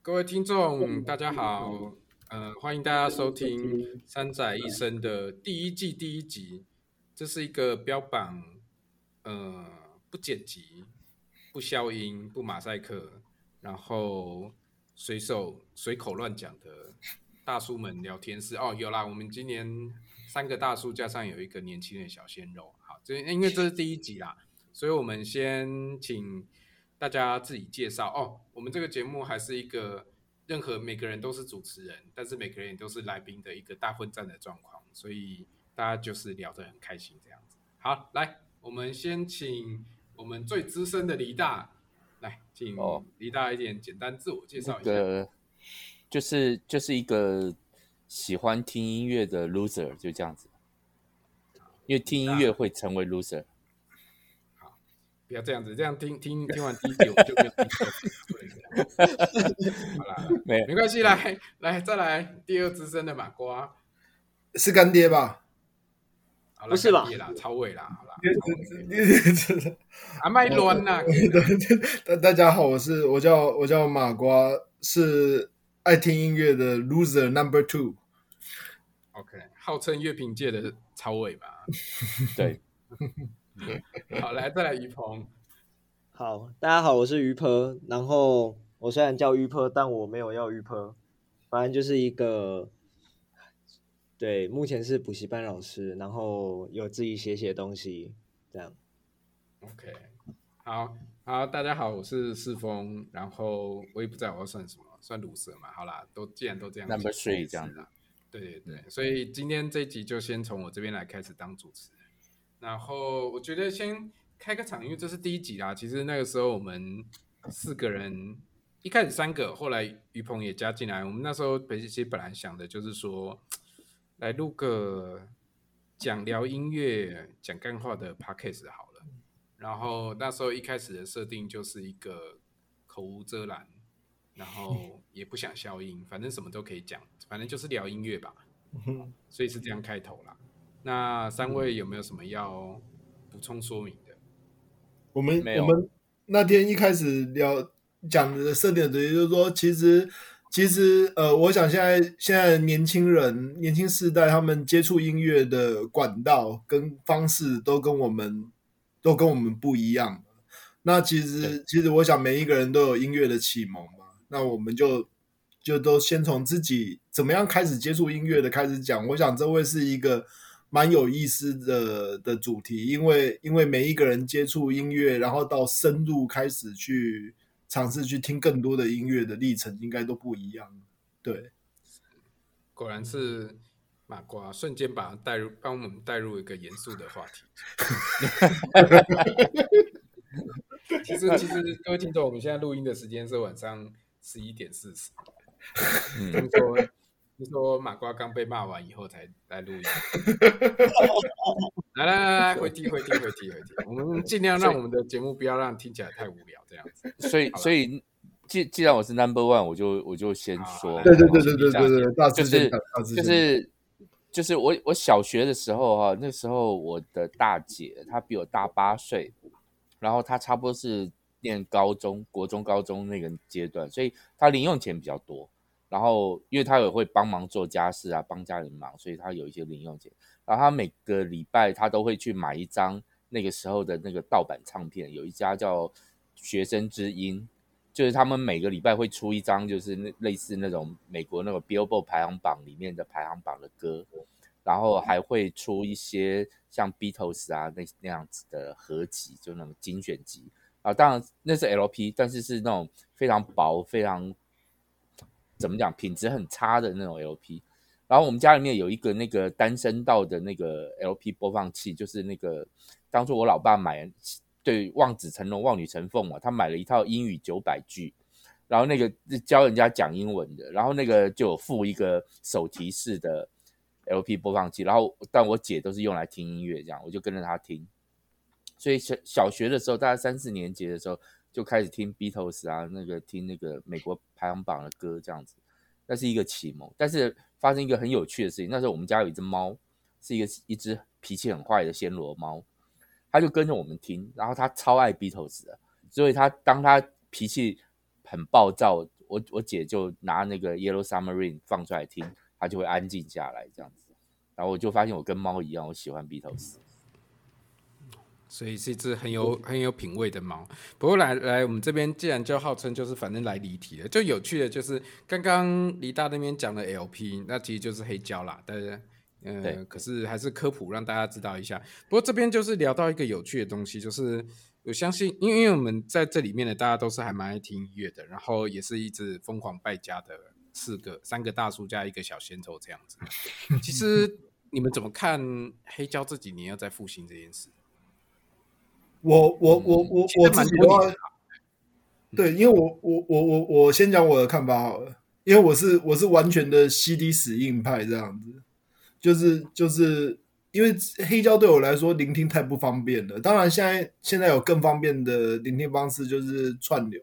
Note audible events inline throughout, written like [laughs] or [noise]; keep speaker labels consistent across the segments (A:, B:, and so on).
A: 各位听众，大家好，呃，欢迎大家收听《三宅一生》的第一季第一集。这是一个标榜呃不剪辑、不消音、不马赛克，然后随手随口乱讲的大叔们聊天室。哦，有啦，我们今年三个大叔加上有一个年轻的小鲜肉。好，这因为这是第一集啦，所以我们先请。大家自己介绍哦。我们这个节目还是一个任何每个人都是主持人，但是每个人也都是来宾的一个大混战的状况，所以大家就是聊得很开心这样子。好，来，我们先请我们最资深的黎大来，请黎大一点简单自我介绍一下。哦那个、
B: 就是就是一个喜欢听音乐的 loser，就这样子。因为听音乐会成为 loser。
A: 不要这样子，这样听听听完第一集我们就没有第二好啦，[laughs] 没没关系，来来再来第二资深的马瓜，
C: 是干爹吧？
A: 不是吧？超伟啦，好啦，阿麦乱呐！[laughs]
C: 大大家好，我是我叫我叫马瓜，是爱听音乐的 loser number two。
A: OK，号称乐评界的超伟吧？[laughs]
B: 对。[laughs]
A: 好，来再来于鹏。
D: 好，大家好，我是于鹏。然后我虽然叫于鹏，但我没有要于鹏，反正就是一个，对，目前是补习班老师，然后有自己写写东西，这样。
A: OK，好，好，大家好，我是世峰。然后我也不知道我要算什么，算鲁蛇嘛。好啦，都既然都这样
B: ，Number three 这样子。
A: 对对对，所以今天这一集就先从我这边来开始当主持。然后我觉得先开个场，因为这是第一集啦。其实那个时候我们四个人，一开始三个，后来于鹏也加进来。我们那时候其实本来想的就是说，来录个讲聊音乐、讲干话的 podcast 好了。然后那时候一开始的设定就是一个口无遮拦，然后 [laughs] 也不想消音，反正什么都可以讲，反正就是聊音乐吧。所以是这样开头啦。那三位有没有什么要补充说明的？
C: 我们我们那天一开始聊讲的设定的东西，就是说，其实其实呃，我想现在现在年轻人年轻世代他们接触音乐的管道跟方式都跟我们都跟我们不一样。那其实其实我想每一个人都有音乐的启蒙嘛，那我们就就都先从自己怎么样开始接触音乐的开始讲。我想这会是一个。蛮有意思的的主题，因为因为每一个人接触音乐，然后到深入开始去尝试去听更多的音乐的历程，应该都不一样。对，
A: 果然是马瓜，瞬间把他带入，帮我们带入一个严肃的话题。[laughs] 其实其实各位听众，我们现在录音的时间是晚上十一点四十。听说。你说马瓜刚被骂完以后才来录音，[laughs] 来来来来，回题回题回题回题，我们 [laughs] 尽量让我们的节目不要让听起来太无聊这样子。
B: 所以所以既既然我是 number one，我就我就先说，
C: 对对对对对对对，
B: 就是就是就是我我小学的时候哈，那时候我的大姐她比我大八岁，然后她差不多是念高中国中高中那个阶段，所以她零用钱比较多。然后，因为他也会帮忙做家事啊，帮家里忙，所以他有一些零用钱。然后他每个礼拜他都会去买一张那个时候的那个盗版唱片，有一家叫学生之音，就是他们每个礼拜会出一张，就是那类似那种美国那个 Billboard 排行榜里面的排行榜的歌，然后还会出一些像 Beatles 啊那那样子的合集，就那种精选集啊。当然那是 LP，但是是那种非常薄、非常。怎么讲？品质很差的那种 LP，然后我们家里面有一个那个单声道的那个 LP 播放器，就是那个当初我老爸买，对，望子成龙、望女成凤嘛，他买了一套英语九百句，然后那个教人家讲英文的，然后那个就有附一个手提式的 LP 播放器，然后但我姐都是用来听音乐，这样我就跟着她听，所以小小学的时候，大概三四年级的时候。就开始听 Beatles 啊，那个听那个美国排行榜的歌这样子，那是一个启蒙。但是发生一个很有趣的事情，那时候我们家有一只猫，是一个一只脾气很坏的暹罗猫，它就跟着我们听，然后它超爱 Beatles 的，所以它当它脾气很暴躁，我我姐就拿那个 Yellow Submarine 放出来听，它就会安静下来这样子。然后我就发现我跟猫一样，我喜欢 Beatles。
A: 所以是一只很有很有品味的猫。不过来来，我们这边既然就号称就是反正来离题了，就有趣的就是刚刚黎大那边讲的 LP，那其实就是黑胶啦。大家，呃，可是还是科普让大家知道一下。不过这边就是聊到一个有趣的东西，就是我相信，因为因为我们在这里面的大家都是还蛮爱听音乐的，然后也是一直疯狂败家的四个三个大叔加一个小鲜肉这样子。其实你们怎么看黑胶这几年要在复兴这件事？
C: 我我我我我自己的话，对，因为我我我我我先讲我的看法好了，因为我是我是完全的 CD 死硬派这样子，就是就是因为黑胶对我来说聆听太不方便了。当然现在现在有更方便的聆听方式，就是串流。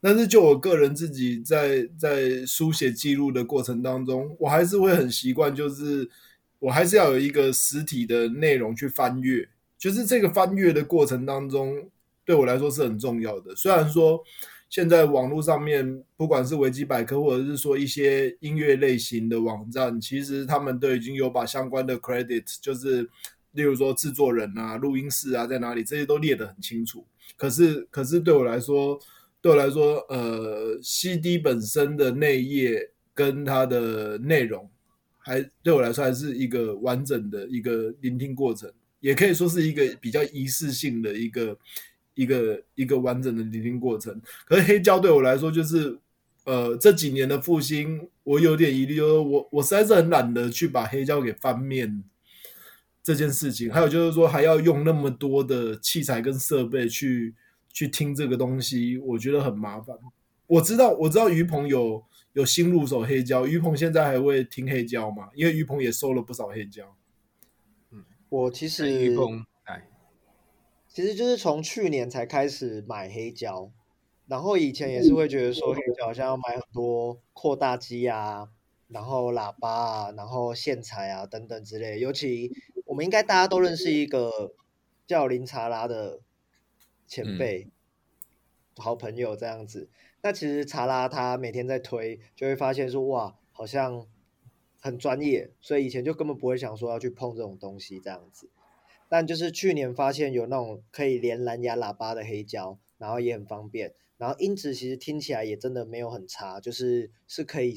C: 但是就我个人自己在在书写记录的过程当中，我还是会很习惯，就是我还是要有一个实体的内容去翻阅。就是这个翻阅的过程当中，对我来说是很重要的。虽然说现在网络上面，不管是维基百科，或者是说一些音乐类型的网站，其实他们都已经有把相关的 credit，就是例如说制作人啊、录音室啊在哪里，这些都列得很清楚。可是，可是对我来说，对我来说，呃，CD 本身的内页跟它的内容，还对我来说还是一个完整的一个聆听过程。也可以说是一个比较仪式性的一个一个一个完整的聆听过程。可是黑胶对我来说，就是呃这几年的复兴，我有点疑虑，就是我我实在是很懒得去把黑胶给翻面这件事情。还有就是说，还要用那么多的器材跟设备去去听这个东西，我觉得很麻烦。我知道我知道于鹏有有新入手黑胶，于鹏现在还会听黑胶吗？因为于鹏也收了不少黑胶。
D: 我其实，其实就是从去年才开始买黑胶，然后以前也是会觉得说黑胶好像要买很多扩大机啊，然后喇叭啊，然后线材啊等等之类。尤其我们应该大家都认识一个叫林查拉的前辈，嗯、好朋友这样子。那其实查拉他每天在推，就会发现说哇，好像。很专业，所以以前就根本不会想说要去碰这种东西这样子。但就是去年发现有那种可以连蓝牙喇叭的黑胶，然后也很方便，然后音质其实听起来也真的没有很差，就是是可以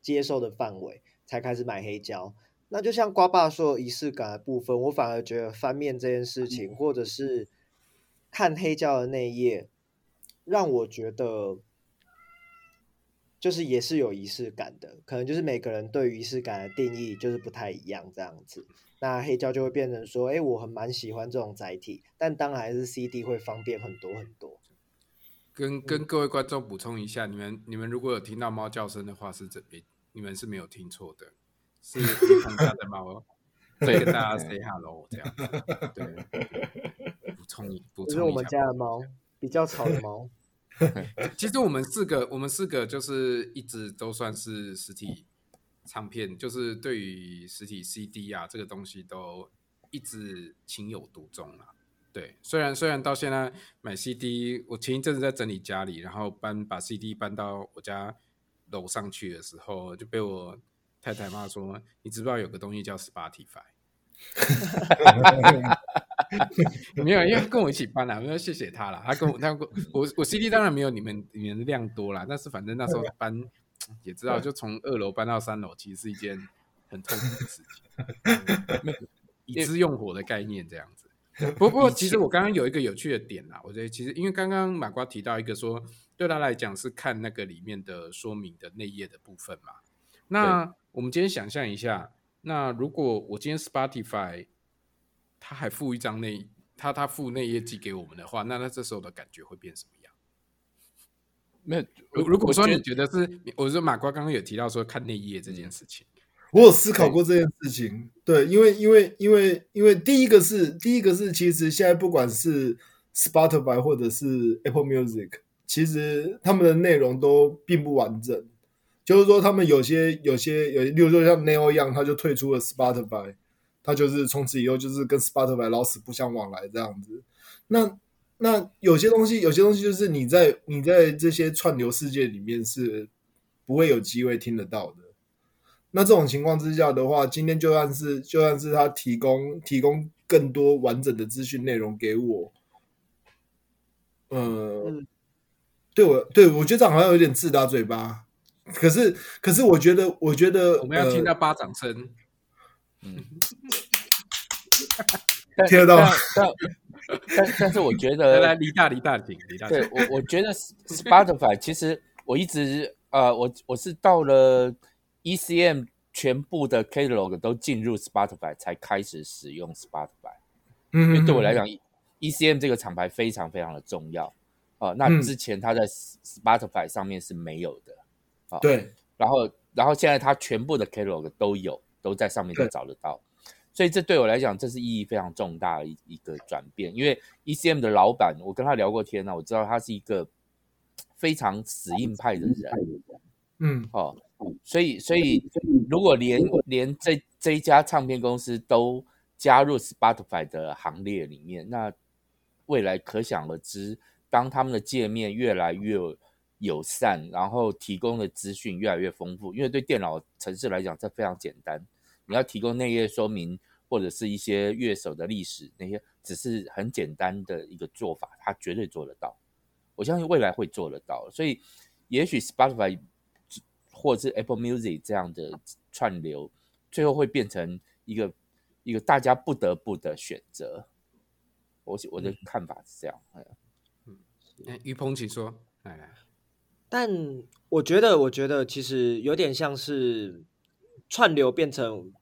D: 接受的范围，才开始买黑胶。那就像瓜爸说仪式感的部分，我反而觉得翻面这件事情，或者是看黑胶的那一页，让我觉得。就是也是有仪式感的，可能就是每个人对于仪式感的定义就是不太一样这样子。那黑胶就会变成说，哎、欸，我很蛮喜欢这种载体，但当然还是 CD 会方便很多很多。
A: 跟跟各位观众补充一下，你们你们如果有听到猫叫声的话，是这边你们是没有听错的，是于鹏家的猫，[laughs] 所以跟大家 say hello 这样。对，补 [laughs] 充补充一下，
D: 是我们家的猫，比较吵的猫。[laughs]
A: 其实我们四个，我们四个就是一直都算是实体唱片，就是对于实体 CD 啊这个东西都一直情有独钟啊。对，虽然虽然到现在买 CD，我前一阵子在整理家里，然后搬把 CD 搬到我家楼上去的时候，就被我太太骂说：“你知不知道有个东西叫 Spotify？” [laughs] [laughs] 没有，因为跟我一起搬啦，我要谢谢他啦。他跟我，他跟我，我，我 CD 当然没有你们你们的量多啦，但是反正那时候搬也知道，就从二楼搬到三楼，其实是一件很痛苦的事情。以资用火的概念这样子。不过，其实我刚刚有一个有趣的点啦，我觉得其实因为刚刚马瓜提到一个说，对他来讲是看那个里面的说明的内页的部分嘛。那我们今天想象一下，那如果我今天 Spotify 他还附一张内，他他附内页寄给我们的话，那他这时候的感觉会变什么样？没有，如如果说你觉得是，我，我说马瓜刚刚有提到说看内页这件事情，
C: 我有思考过这件事情。对，因为因为因为因为第一个是第一个是，其实现在不管是 Spotify 或者是 Apple Music，其实他们的内容都并不完整。就是说，他们有些有些有，例如说像 Neil Young，他就退出了 Spotify。他就是从此以后就是跟 Spotify 老死不相往来这样子。那那有些东西，有些东西就是你在你在这些串流世界里面是不会有机会听得到的。那这种情况之下的话，今天就算是就算是他提供提供更多完整的资讯内容给我，呃，嗯、对我对我觉得这样好像有点自打嘴巴。可是可是我觉得我觉得
A: 我们要听到巴掌声，呃、嗯，
C: 听得到吗？
B: 但但是我觉得
A: 来离大离大点离大。
B: 对我我觉得 Spotify 其实我一直呃我我是到了。ECM 全部的 catalog 都进入 Spotify 才开始使用 Spotify，嗯，因为对我来讲，ECM 这个厂牌非常非常的重要啊、呃。那之前它在 Spotify 上面是没有的，
C: 啊、对。
B: 然后，然后现在它全部的 catalog 都有，都在上面都找得到，所以这对我来讲，这是意义非常重大的一一个转变。因为 ECM 的老板，我跟他聊过天呢，我知道他是一个非常死硬派的人，
C: 嗯，
B: 哦。所以，所以，如果连连这这一家唱片公司都加入 Spotify 的行列里面，那未来可想而知，当他们的界面越来越友善，然后提供的资讯越来越丰富，因为对电脑城市来讲，这非常简单。你要提供内页说明或者是一些乐手的历史，那些只是很简单的一个做法，他绝对做得到。我相信未来会做得到。所以，也许 Spotify。或者是 Apple Music 这样的串流，最后会变成一个一个大家不得不的选择。我我的看法是这样。
A: 嗯，于鹏，请说。来来，
D: 但我觉得，我觉得其实有点像是串流变成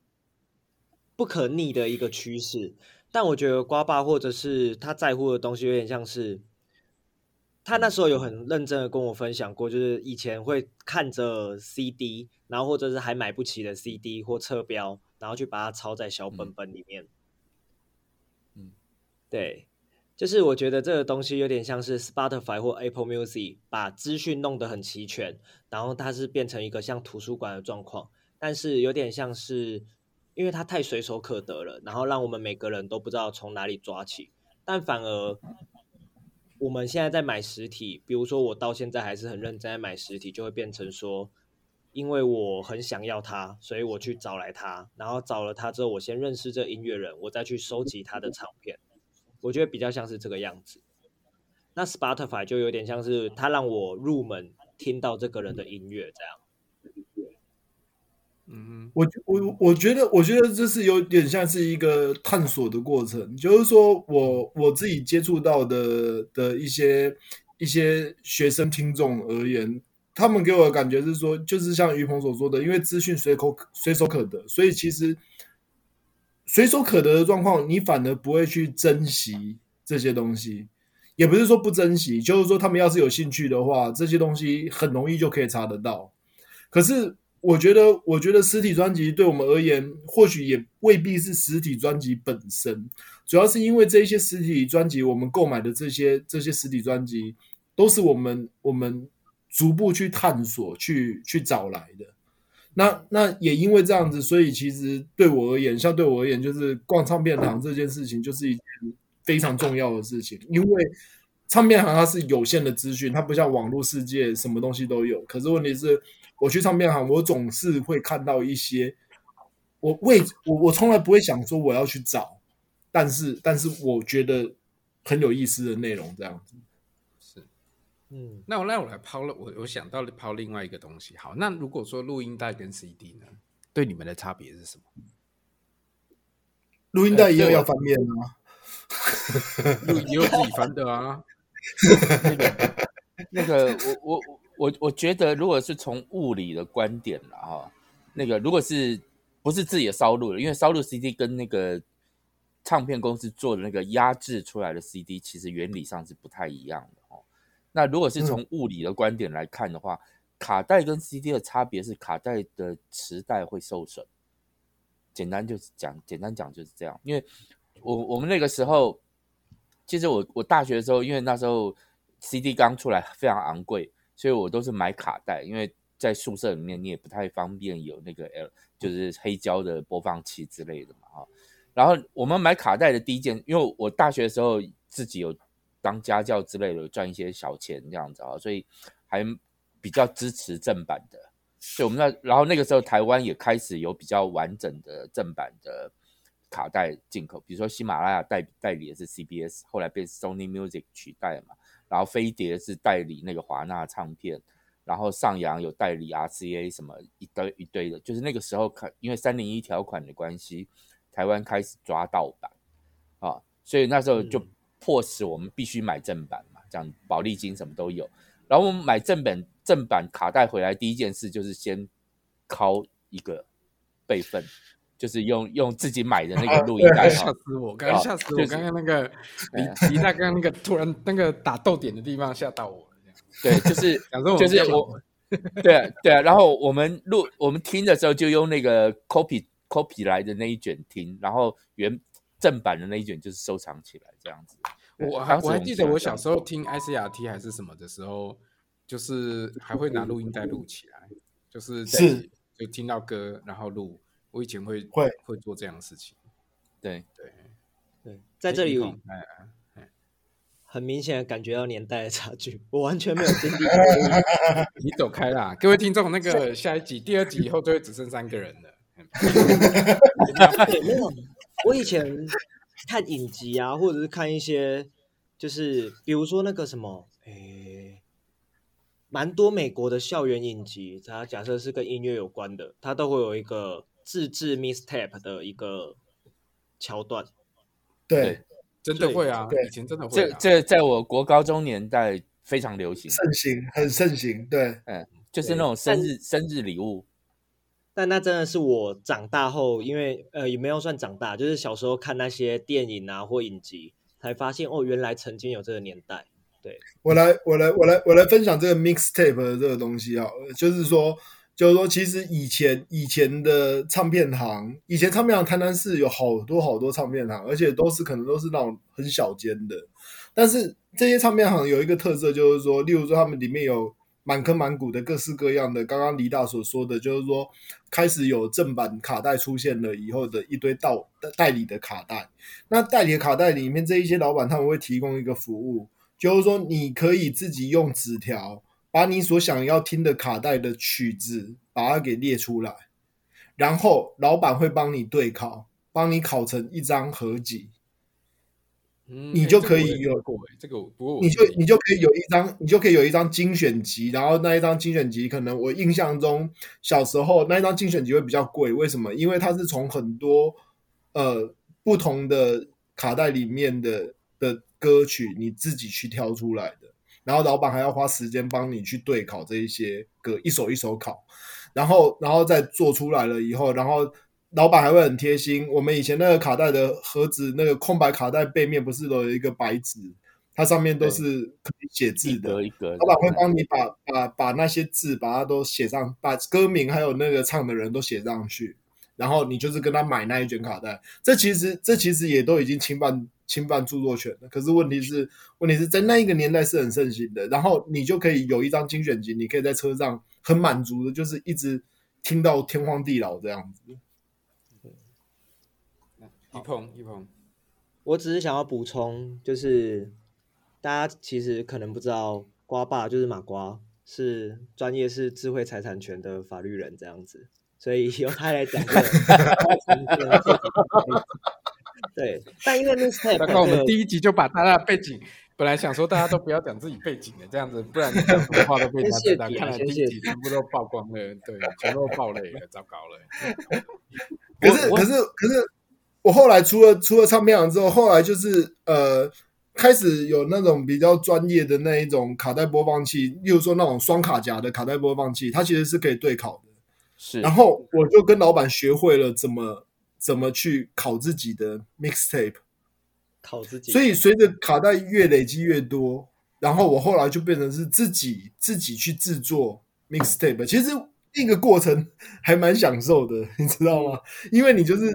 D: 不可逆的一个趋势。但我觉得瓜爸或者是他在乎的东西，有点像是。他那时候有很认真的跟我分享过，就是以前会看着 CD，然后或者是还买不起的 CD 或侧标，然后去把它抄在小本本里面。嗯，对，就是我觉得这个东西有点像是 Spotify 或 Apple Music 把资讯弄得很齐全，然后它是变成一个像图书馆的状况，但是有点像是因为它太随手可得了，然后让我们每个人都不知道从哪里抓起，但反而。我们现在在买实体，比如说我到现在还是很认真在买实体，就会变成说，因为我很想要它，所以我去找来它，然后找了它之后，我先认识这音乐人，我再去收集他的唱片。我觉得比较像是这个样子。那 Spotify 就有点像是他让我入门听到这个人的音乐这样。
C: 嗯，我我我觉得，我觉得这是有点像是一个探索的过程。就是说我我自己接触到的的一些一些学生听众而言，他们给我的感觉是说，就是像于鹏所说的，因为资讯随口随手可得，所以其实随手可得的状况，你反而不会去珍惜这些东西。也不是说不珍惜，就是说他们要是有兴趣的话，这些东西很容易就可以查得到。可是。我觉得，我觉得实体专辑对我们而言，或许也未必是实体专辑本身，主要是因为这一些实体专辑，我们购买的这些这些实体专辑，都是我们我们逐步去探索、去去找来的。那那也因为这样子，所以其实对我而言，像对我而言，就是逛唱片行这件事情，就是一件非常重要的事情。因为唱片行它是有限的资讯，它不像网络世界什么东西都有。可是问题是。我去唱片行，我总是会看到一些我为我我从来不会想说我要去找，但是但是我觉得很有意思的内容这样子。
A: 是，嗯，那我那我来抛了，我我想到了抛另外一个东西。好，那如果说录音带跟 CD 呢，对你们的差别是什么？
C: 录音带也有要翻面啊，[laughs]
A: 也有自己翻的啊。[laughs]
B: 那个我我。我我觉得，如果是从物理的观点了哈，那个如果是不是自己的烧录的，因为烧录 CD 跟那个唱片公司做的那个压制出来的 CD，其实原理上是不太一样的哦。那如果是从物理的观点来看的话，嗯、卡带跟 CD 的差别是卡带的磁带会受损。简单就是讲，简单讲就是这样。因为我我们那个时候，其实我我大学的时候，因为那时候 CD 刚出来，非常昂贵。所以我都是买卡带，因为在宿舍里面你也不太方便有那个 L，就是黑胶的播放器之类的嘛，哈。然后我们买卡带的第一件，因为我大学的时候自己有当家教之类的，赚一些小钱这样子啊，所以还比较支持正版的所以我们那然后那个时候台湾也开始有比较完整的正版的卡带进口，比如说喜马拉雅代代理的是 CBS，后来被 Sony Music 取代了嘛，然后飞碟是代理那个华纳唱片，然后上扬有代理 RCA 什么一堆一堆的，就是那个时候看因为三零一条款的关系，台湾开始抓盗版啊，所以那时候就迫使我们必须买正版嘛，这样宝丽金什么都有，然后我们买正本。正版卡带回来第一件事就是先拷一个备份，就是用用自己买的那个录音带。
A: 吓死我！刚刚吓死我！刚刚那个李吉他刚刚那个突然那个打逗点的地方吓到我。
B: 对，就是 [laughs] 就是我，[laughs] 对啊对啊。然后我们录我们听的时候就用那个 copy copy 来的那一卷听，然后原正版的那一卷就是收藏起来这样子。
A: 我还我还记得我小时候听 ICRT 还是什么的时候。就是还会拿录音带录起来，就是是就听到歌然后录。我以前会会会做这样的事情。
B: 对
D: 对对，在这里很明显感觉到年代的差距，我完全没有经历过。[laughs]
A: 你走开啦，各位听众，那个下一集第二集以后就会只剩三个人了。[laughs]
D: 我以前看影集啊，或者是看一些，就是比如说那个什么，诶。蛮多美国的校园影集，它假设是跟音乐有关的，它都会有一个自制 mixtape 的一个桥段。
C: 对，
A: 真的会啊，
C: 对，
A: 以前真的会、
B: 啊。这这在我国高中年代非常流行，
C: 盛行，很盛行。对，
B: 嗯，就是那种生日生日礼物。
D: 但那真的是我长大后，因为呃也没有算长大，就是小时候看那些电影啊或影集，才发现哦，原来曾经有这个年代。对，我来，
C: 我来，我来，我来分享这个 mixtape 的这个东西啊，就是说，就是说，其实以前以前的唱片行，以前唱片行台南市有好多好多唱片行，而且都是可能都是那种很小间的，但是这些唱片行有一个特色，就是说，例如说他们里面有满坑满谷的各式各样的，刚刚李大所说的，就是说开始有正版卡带出现了以后的一堆到代理的卡带，那代理的卡带里面这一些老板他们会提供一个服务。就是说，你可以自己用纸条把你所想要听的卡带的曲子把它给列出来，然后老板会帮你对考，帮你考成一张合集，
A: 嗯，
C: 你就可以有
A: 过这个，不过
C: 你就你就可以有一张，你就可以有一张精选集，然后那一张精选集可能我印象中小时候那一张精选集会比较贵，为什么？因为它是从很多呃不同的卡带里面的的。歌曲你自己去挑出来的，然后老板还要花时间帮你去对考这一些歌，一首一首考，然后然后再做出来了以后，然后老板还会很贴心。我们以前那个卡带的盒子，那个空白卡带背面不是都有一个白纸，它上面都是可以写字的。一个一个，老板会帮你把把把那些字把它都写上，把歌名还有那个唱的人都写上去，然后你就是跟他买那一卷卡带。这其实这其实也都已经侵犯。侵犯著作权了，可是问题是，问题是在那一个年代是很盛行的。然后你就可以有一张精选集，你可以在车上很满足的，就是一直听到天荒地老这样子。
A: 一碰一碰，
D: 我只是想要补充，就是大家其实可能不知道，瓜爸就是马瓜，是专业是智慧财产权的法律人这样子，所以由他来讲这个。[laughs] 对，但因为那是
A: 刚刚我们第一集就把他的背景，本来想说大家都不要讲自己背景的，这样子，不然什么话都被他知道。看来第一集全部都 [laughs] 曝光了，对，全都爆雷了，糟糕了。[laughs]
C: 可是，可是，可是，我后来出了出了唱片行之后，后来就是呃，开始有那种比较专业的那一种卡带播放器，例如说那种双卡夹的卡带播放器，它其实是可以对拷的。
B: 是，
C: 然后我就跟老板学会了怎么。怎么去考自己的 mixtape，
D: 考自己。
C: 所以随着卡带越累积越多，然后我后来就变成是自己自己去制作 mixtape。其实那个过程 [laughs] 还蛮享受的，你知道吗？因为你就是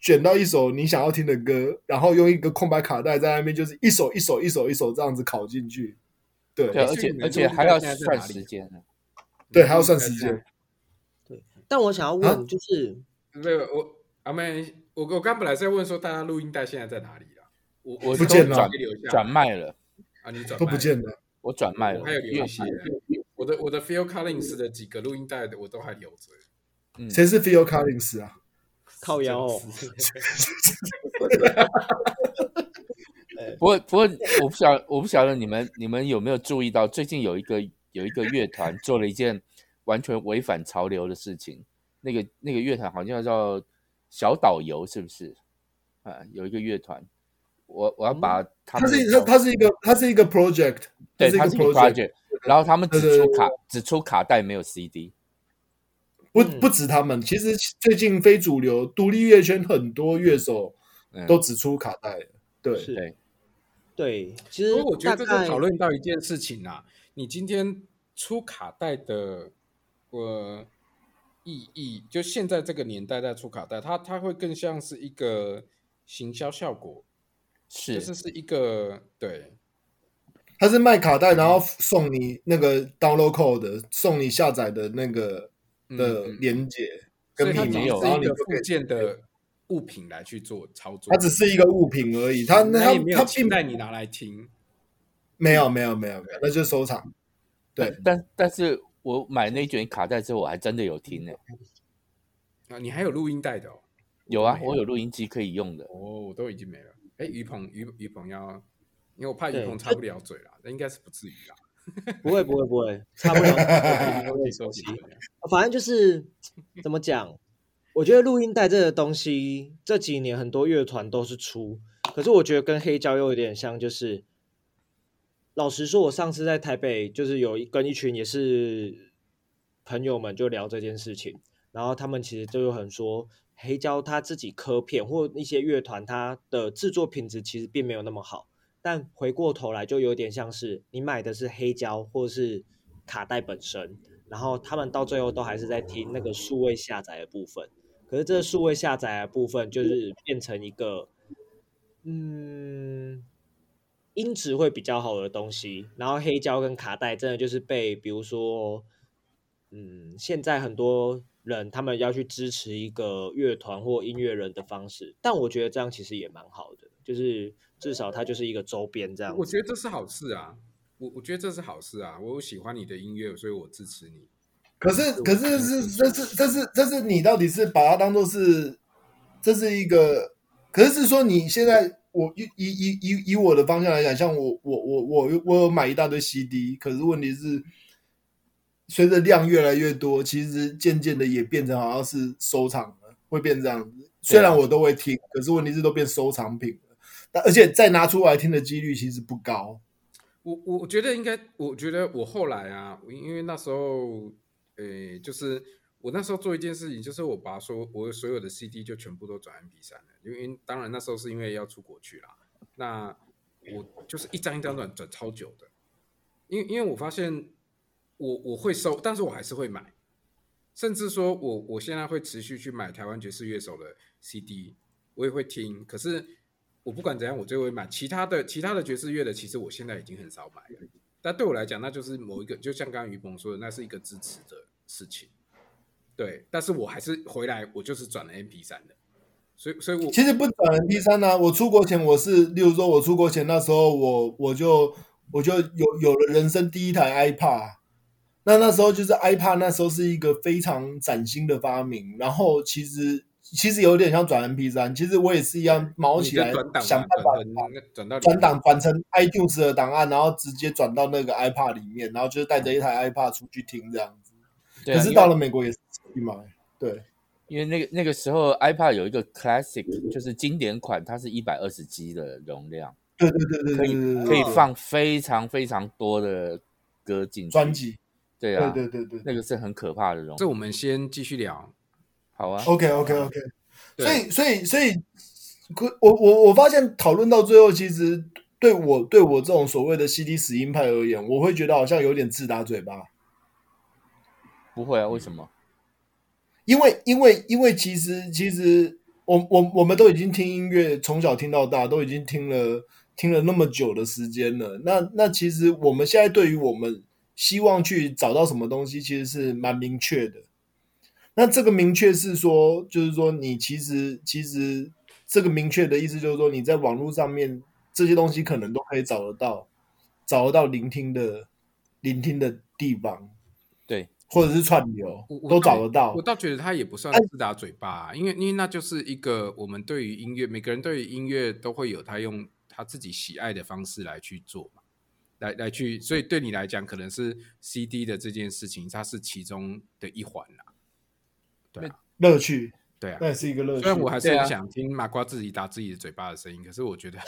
C: 选到一首你想要听的歌，然后用一个空白卡带在那边，就是一首一首一首一首这样子考进去。对，
B: 对，而且而且还要算时间呢。
C: 对，还要算时间。
D: 对，但我想要问就是，
A: 那个我。阿妹，我我刚本来是要问说，大家录音带现在在哪里了？我我
C: 不见了，
B: 转卖了
A: 啊，你转
C: 都不见了，
B: 我转卖了。
A: 我还有留一些，我的我的 Phil Collins 的几个录音带的我都还留着。
C: 嗯，谁是 Phil Collins 啊？
D: 靠腰哦。[laughs]
B: 不过不过，我不晓我不晓得你们你们有没有注意到，最近有一个有一个乐团做了一件完全违反潮流的事情。那个那个乐团好像叫小导游，是不是？啊，有一个乐团，我我要把他们，
C: 它是它它是一个它是一个 project，
B: 对，它是一个 project，然后他们只出卡只出卡带，没有 CD。
C: 不不止他们，其实最近非主流独立乐圈很多乐手都只出卡带。对
D: 对对，其实
A: 我觉得这个讨论到一件事情啊，你今天出卡带的，我。意义就现在这个年代在出卡带，它它会更像是一个行销效果，
B: 是，
A: 就是是一个对，
C: 它是卖卡带，然后送你那个 download code，送你下载的那个的连结，
A: 所以它只是一个附件的物品来去做操作，
C: 它只是一个物品而已，它它它
A: 并带你拿来听，
C: 没有没有没有没有，那就是收藏，对，
B: 但但是。我买那卷卡带之后，我还真的有听呢。
A: 啊，你还有录音带的哦？
B: 有啊，我有录音机可以用的。
A: 哦，我都已经没了。哎，于鹏，于于鹏要，因为我怕于鹏插不了嘴啦，那应该是不至于啦。[laughs]
D: 不会，不会，不会，[laughs] 插不了嘴。反正就是怎么讲？我觉得录音带这个东西，这几年很多乐团都是出，可是我觉得跟黑胶又有点像，就是。老实说，我上次在台北就是有一跟一群也是朋友们就聊这件事情，然后他们其实就有很说黑胶他自己刻片或一些乐团它的制作品质其实并没有那么好，但回过头来就有点像是你买的是黑胶或是卡带本身，然后他们到最后都还是在听那个数位下载的部分，可是这个数位下载的部分就是变成一个嗯。音质会比较好的东西，然后黑胶跟卡带真的就是被，比如说，嗯，现在很多人他们要去支持一个乐团或音乐人的方式，但我觉得这样其实也蛮好的，就是至少它就是一个周边这样。
A: 我觉得这是好事啊，我我觉得这是好事啊，我喜欢你的音乐，所以我支持你。
C: 可是，可是是这是这是这是你到底是把它当做是这是一个，可是是说你现在。我以以以以以我的方向来讲，像我我我我我有买一大堆 CD，可是问题是，随着量越来越多，其实渐渐的也变成好像是收藏了，会变这样子。虽然我都会听，可是问题是都变收藏品了。但而且再拿出来听的几率其实不高。
A: 我我觉得应该，我觉得我后来啊，因为那时候，呃，就是。我那时候做一件事情，就是我把说我所有的 CD 就全部都转 MP3 了，因为当然那时候是因为要出国去啦。那我就是一张一张转转超久的，因为因为我发现我我会收，但是我还是会买，甚至说我我现在会持续去买台湾爵士乐手的 CD，我也会听。可是我不管怎样，我就会买其他的其他的爵士乐的，其实我现在已经很少买了。但对我来讲，那就是某一个，就像刚刚于鹏说的，那是一个支持的事情。对，但是我还是回来，我就是转了 MP3 的，所以，所以我
C: 其实不转 MP3 呢、啊。我出国前，我是，例如说，我出国前那时候我，我我就我就有有了人生第一台 iPad。那那时候就是 iPad，那时候是一个非常崭新的发明。然后其实其实有点像转 MP3，其实我也是一样，毛起来想办法转到转档转成 iTunes 的档案，然后直接转到那个 iPad 里面，然后就是带着一台 iPad 出去听这样子。可是到了美国也是。对，
B: 因为那个那个时候 iPad 有一个 Classic，就是经典款，它是一百二十 G 的容量，
C: 对对对对，
B: 可以可以放非常非常多的歌进去，
C: 专辑，
B: 对啊，
C: 对对对对，
B: 那个是很可怕的容量。
A: 这我们先继续聊，
B: 好啊
C: ，OK OK OK，所以所以所以，我我我发现讨论到最后，其实对我对我这种所谓的 CD 死硬派而言，我会觉得好像有点自打嘴巴。
B: 不会啊，为什么？
C: 因为，因为，因为，其实，其实，我，我，我们都已经听音乐，从小听到大，都已经听了，听了那么久的时间了。那，那其实我们现在对于我们希望去找到什么东西，其实是蛮明确的。那这个明确是说，就是说，你其实，其实这个明确的意思就是说，你在网络上面这些东西可能都可以找得到，找得到聆听的聆听的地方，或者是串流都找得到。
A: 我倒觉得他也不算自打嘴巴，啊，因为因为那就是一个我们对于音乐，每个人对于音乐都会有他用他自己喜爱的方式来去做嘛，来来去，所以对你来讲，可能是 CD 的这件事情，它是其中的一环啦，对啊，
C: 乐趣。
A: 对啊，
C: 那也是一个乐趣。
A: 虽然我还是很想听麻瓜自己打自己的嘴巴的声音，啊、可是我觉得，[laughs]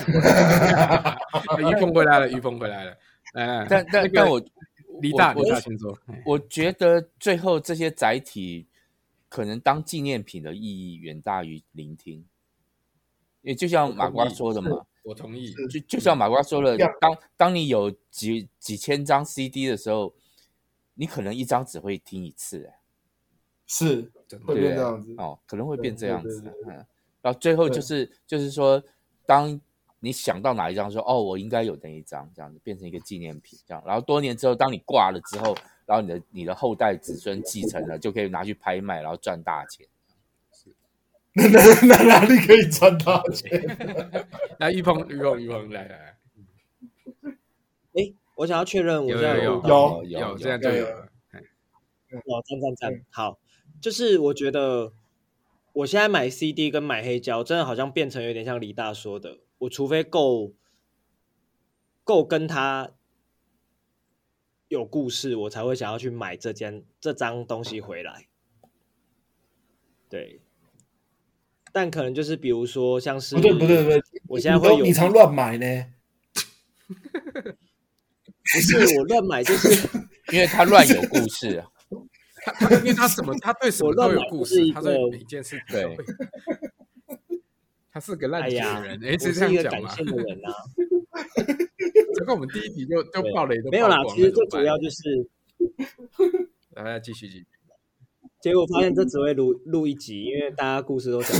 A: [laughs] 于峰回来了，于峰回来了。哎，
B: 但但但我
A: 李大李大先说，
B: 我觉得最后这些载体可能当纪念品的意义远大于聆听，因为就像马瓜说的嘛，
A: 我同意。
B: 就就像马瓜说的，当当你有几几千张 CD 的时候，你可能一张只会听一次，哎，
C: 是。会变这样子
B: 哦，可能会变这样子。嗯，然后最后就是就是说，当你想到哪一张，说哦，我应该有那一张，这样子变成一个纪念品，这样。然后多年之后，当你挂了之后，然后你的你的后代子孙继承了，就可以拿去拍卖，然后赚大钱。
C: 那那那哪里可以赚大钱？[laughs]
A: 来，玉鹏，玉鹏，玉鹏，来来。
D: 哎，我想要确认，我现在
A: 有有有，这样就有了。
D: 哦，赞赞赞，好。就是我觉得，我现在买 CD 跟买黑胶，真的好像变成有点像李大说的，我除非够够跟他有故事，我才会想要去买这件这张东西回来。对，但可能就是比如说像是
C: 不对不对不对，
D: 我现在会有
C: 你常乱买呢？
D: 不是我乱买，就是 [laughs]
B: 因为他乱有故事啊。
A: 他因为他什么，他对什么都有故事，他对每一件事情都会。[laughs] 他是个烂假人，哎，是这样讲吗？这个 [laughs] 我们第一集就就爆雷都
D: 没有啦。其实最主要就是，
A: 来继续继续。[laughs]
D: 结果发现这只会录录一集，因为大家故事都讲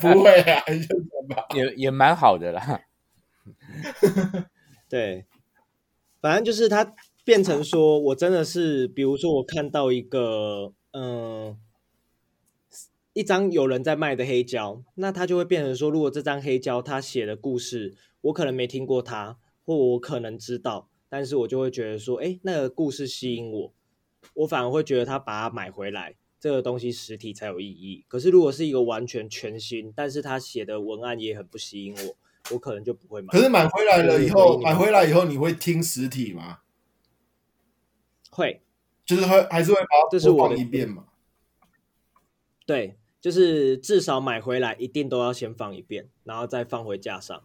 C: 不 [laughs] 会啊，
B: 也也蛮好的啦。
D: 对，反正就是他。变成说，我真的是，比如说，我看到一个，嗯，一张有人在卖的黑胶，那它就会变成说，如果这张黑胶他写的故事，我可能没听过他，或我可能知道，但是我就会觉得说，哎，那个故事吸引我，我反而会觉得他把它买回来，这个东西实体才有意义。可是如果是一个完全全新，但是他写的文案也很不吸引我，我可能就不会买。
C: 可是买回来了以后，买回来以后，你会听实体吗？
D: 会，
C: 就是会还是会把它播放一遍嘛？
D: 对，就是至少买回来一定都要先放一遍，然后再放回架上。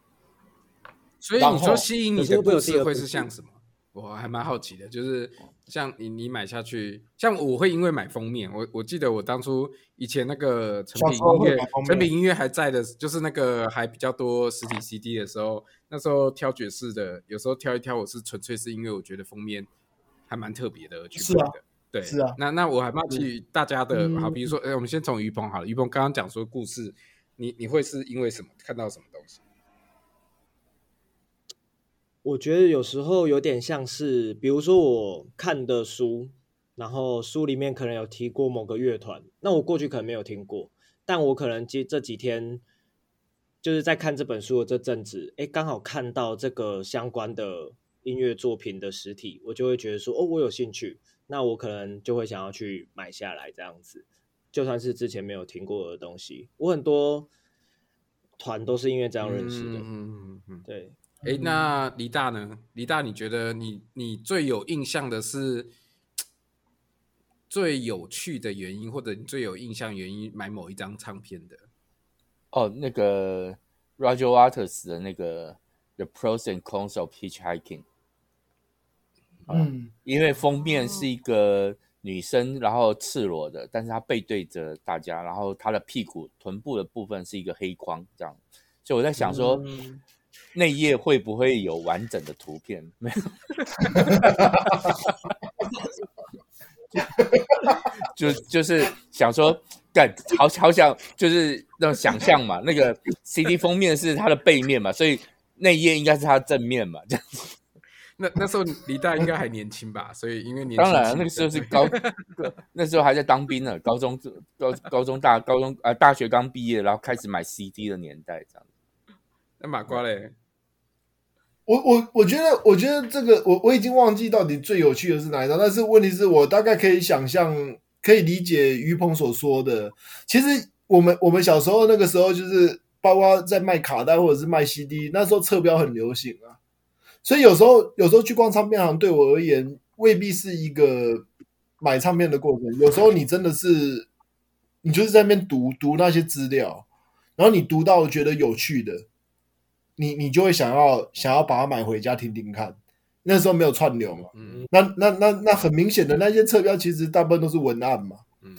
A: 所以你说吸引你的故事会是像什么？我还蛮好奇的，就是像你你买下去，像我会因为买封面，我我记得我当初以前那个成品音乐，成品音乐还在的，就是那个还比较多实体 CD 的时候，那时候挑爵士的，有时候挑一挑，我是纯粹是因为我觉得封面。还蛮特别的，去买的，对，
C: 是啊。
A: 那那我还蛮去大家的，好，比如说，哎，我们先从于鹏好了。于鹏刚刚讲说故事，你你会是因为什么看到什么东西？
D: 我觉得有时候有点像是，比如说我看的书，然后书里面可能有提过某个乐团，那我过去可能没有听过，但我可能这这几天就是在看这本书的这阵子，哎，刚好看到这个相关的。音乐作品的实体，我就会觉得说，哦，我有兴趣，那我可能就会想要去买下来这样子。就算是之前没有听过的东西，我很多团都是因为这样认识的。嗯嗯嗯，对。
A: 哎，那黎大呢？黎大，你觉得你你最有印象的是最有趣的原因，或者你最有印象原因买某一张唱片的？
B: 哦，那个 Roger Waters 的那个 The Pros and Cons of Hitchhiking。嗯，因为封面是一个女生，然后赤裸的，但是她背对着大家，然后她的屁股、臀部的部分是一个黑框，这样。所以我在想说，内页会不会有完整的图片？没有，[laughs] 就就是想说，干，好好想，就是那种想象嘛。那个 CD 封面是它的背面嘛，所以内页应该是它的正面嘛，这样子。
A: 那那时候李大应该还年轻吧，所以因为年轻
B: 当然那个时候是高，那时候还在当兵呢，高中高高中大高中啊大学刚毕业，然后开始买 CD 的年代这样。
A: 那马瓜嘞？
C: 我我我觉得，我觉得这个我我已经忘记到底最有趣的是哪一张，但是问题是我大概可以想象，可以理解于鹏所说的。其实我们我们小时候那个时候，就是包括在卖卡带或者是卖 CD，那时候侧标很流行啊。所以有时候有时候去逛唱片行，对我而言未必是一个买唱片的过程。有时候你真的是，你就是在那边读读那些资料，然后你读到觉得有趣的。你你就会想要想要把它买回家听听看，那时候没有串流嘛，嗯，那那那那很明显的那些侧标其实大部分都是文案嘛，嗯，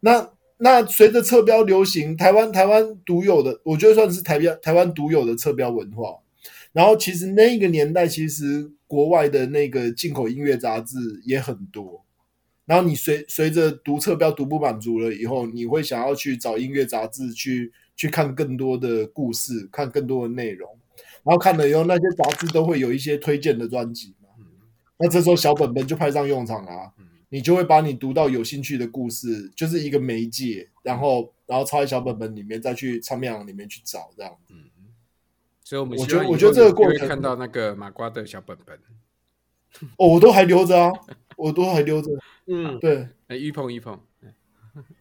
C: 那那随着侧标流行，台湾台湾独有的，我觉得算是台标台湾独有的侧标文化。然后其实那个年代，其实国外的那个进口音乐杂志也很多。然后你随随着读侧标读不满足了以后，你会想要去找音乐杂志去。去看更多的故事，看更多的内容，然后看了以后，那些杂志都会有一些推荐的专辑嘛。嗯、那这时候小本本就派上用场啊。嗯、你就会把你读到有兴趣的故事，就是一个媒介，然后然后抄在小本本里面，再去唱片行里面去找这样。嗯，
A: 所以我们
C: 我觉得我觉得这个过程
A: 会看到那个马瓜的小本本，[laughs]
C: 哦，我都还留着啊，我都还留着。嗯，对，
A: 哎，一碰一碰，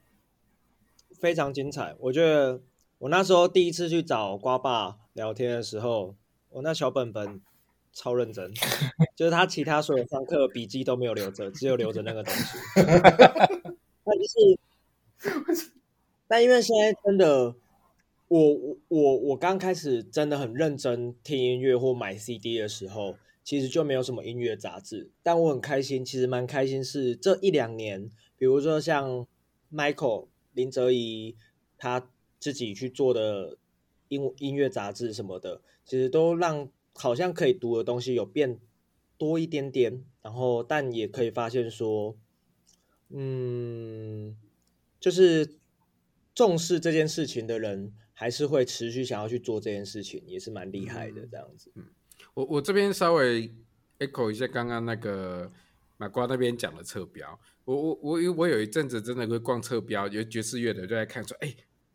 A: [laughs]
D: 非常精彩，我觉得。我那时候第一次去找瓜爸聊天的时候，我那小本本超认真，[laughs] 就是他其他所有上课笔记都没有留着，只有留着那个东西。那就是，但因为现在真的，我我我我刚开始真的很认真听音乐或买 CD 的时候，其实就没有什么音乐杂志。但我很开心，其实蛮开心是这一两年，比如说像 Michael 林哲怡他。自己去做的音音乐杂志什么的，其实都让好像可以读的东西有变多一点点，然后但也可以发现说，嗯，就是重视这件事情的人，还是会持续想要去做这件事情，也是蛮厉害的这样子。
A: 嗯，我我这边稍微 echo 一下刚刚那个马瓜那边讲的侧标，我我我我有一阵子真的会逛侧标，有爵士乐的就在看说，哎。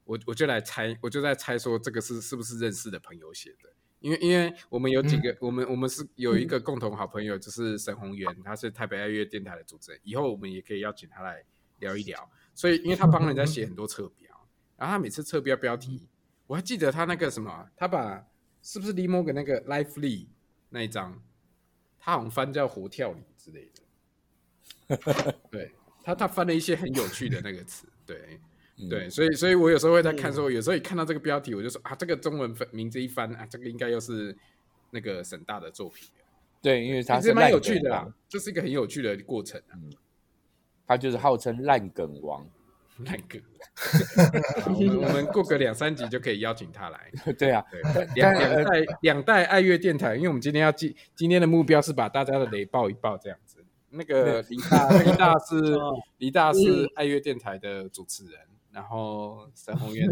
A: 我我就来猜，我就在猜说这个是是不是认识的朋友写的？因为因为我们有几个，嗯、我们我们是有一个共同好朋友，就是沈宏源，他是台北爱乐电台的主持人，以后我们也可以邀请他来聊一聊。所以因为他帮人家写很多侧标，然后他每次侧标标题，我还记得他那个什么，他把是不是 Lee Morgan 那个 Lively 那一张，他好像翻叫活跳里之类的，[laughs] 对他他翻了一些很有趣的那个词，[laughs] 对。对，所以，所以我有时候会在看说，说有时候一看到这个标题，我就说啊，这个中文名字一翻啊，这个应该又是那个沈大的作品。
B: 对，因为他是
A: 蛮有趣的啦，这是一个很有趣的过程啊。嗯，
B: 他就是号称烂梗王，
A: 烂梗。[laughs] 我们我们过个两三集就可以邀请他来。[laughs]
B: 对啊，
A: 对，两两代两代爱乐电台，因为我们今天要今今天的目标是把大家的雷爆一爆这样子。那个李大，李大是 [laughs] 李大是爱乐电台的主持人。然后沈鸿元、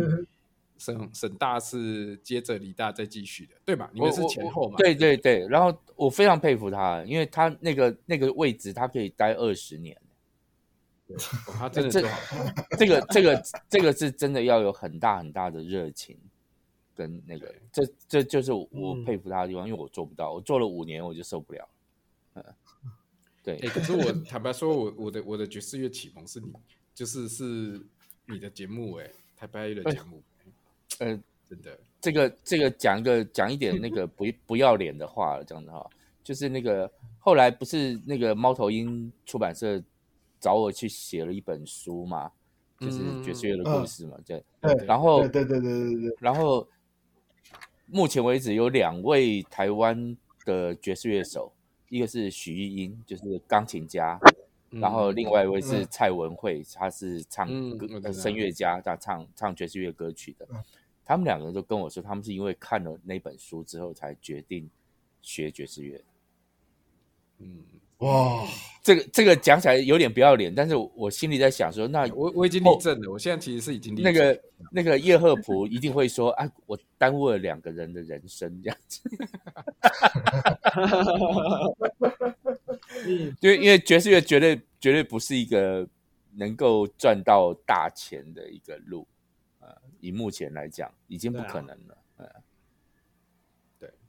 A: 沈沈大是接着李大再继续的，对吧？你们是前后嘛？
B: 对对对。然后我非常佩服他，因为他那个那个位置，他可以待二十年。
A: 对，他真的做好。[laughs]
B: 这个这个这个是真的要有很大很大的热情跟那个，这这就是我佩服他的地方，因为我做不到，我做了五年我就受不了。嗯，对。
A: 可是我坦白说，我我的我的爵士乐启蒙是你，就是是。你的节目哎、欸，台北的节目，
B: 呃，呃
A: 真的，
B: 这个这个讲一个讲一点那 [laughs] 个不不要脸的话，这样子哈，就是那个后来不是那个猫头鹰出版社找我去写了一本书嘛，就是爵士乐的故事嘛，对、然后
C: 对对对对对，
B: 然后目前为止有两位台湾的爵士乐手，一个是许玉英，就是钢琴家。然后另外一位是蔡文慧，他是唱歌声乐家，他唱唱爵士乐歌曲的。他们两个人都跟我说，他们是因为看了那本书之后才决定学爵士乐。
C: 嗯，哇，
B: 这个这个讲起来有点不要脸，但是我心里在想说，那
A: 我我已经立正了，我现在其实是已经立正
B: 那个那个叶赫普一定会说，啊，我耽误了两个人的人生这样子。[laughs] 嗯，就因为爵士乐绝对绝对不是一个能够赚到大钱的一个路，呃，以目前来讲已经不可能了。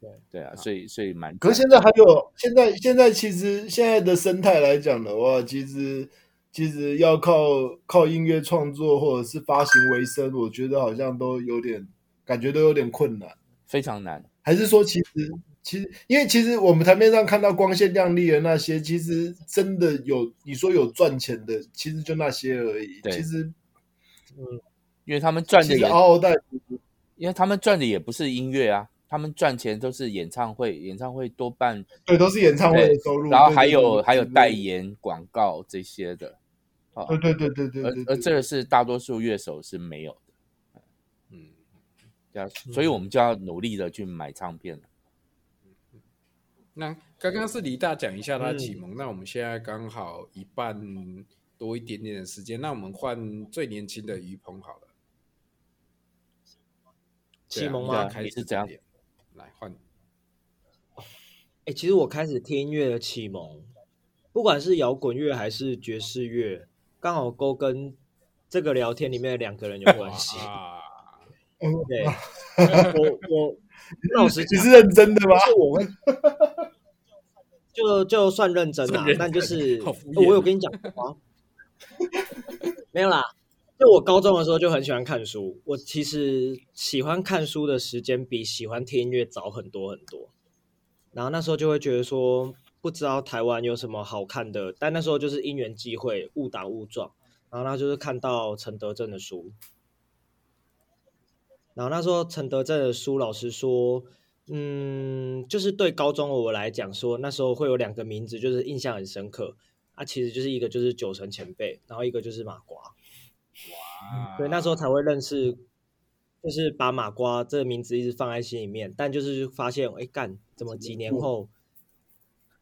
B: 呃，
A: 对
B: 对对啊，所以所以蛮。
C: 可是现在还有现在现在其实现在的生态来讲的话，其实其实要靠靠音乐创作或者是发行为生，我觉得好像都有点感觉都有点困难，
B: 非常难。
C: 还是说其实？其实，因为其实我们台面上看到光鲜亮丽的那些，其实真的有你说有赚钱的，其实就那些而已。
B: 对，
C: 其实，
B: 嗯，因为他们赚的也
C: 嗷嗷待哺，
B: 因为他们赚的也不是音乐啊，他们赚钱都是演唱会，演唱会多半
C: 对都是演唱会的收入，
B: 然后还有
C: 对对对
B: 还有代言广告这些的，
C: 对对对对对，对，对，
B: 而而这个是大多数乐手是没有的，嗯，要所以我们就要努力的去买唱片了。
A: 那刚刚是李大讲一下他启蒙，嗯，那我们现在刚好一半多一点点的时间，那我们换最年轻的于鹏好了。
D: 启蒙吗？
A: 开始是这样。来换。
D: 哎，欸，其实我开始听音乐的启蒙，不管是摇滚乐还是爵士乐，刚好都跟这个聊天里面的两个人有关系。[laughs] 对，[laughs] 我我。[laughs] 老师，
C: 你是认真的吗？
D: 是我会，就就算认真啦，但就是我有跟你讲过吗？没有啦。就我高中的时候就很喜欢看书，我其实喜欢看书的时间比喜欢听音乐早很多很多。然后那时候就会觉得说，不知道台湾有什么好看的，但那时候就是因缘际会，误打误撞，然后那就是看到陈德正的书。然后那时候陈德正的书，老实说，嗯，就是对高中的我来讲说，那时候会有两个名字，就是印象很深刻啊。其实就是一个就是九成前辈，然后一个就是马瓜。哇！对，那时候才会认识，就是把马瓜这个名字一直放在心里面。但就是发现，哎干，怎么几年后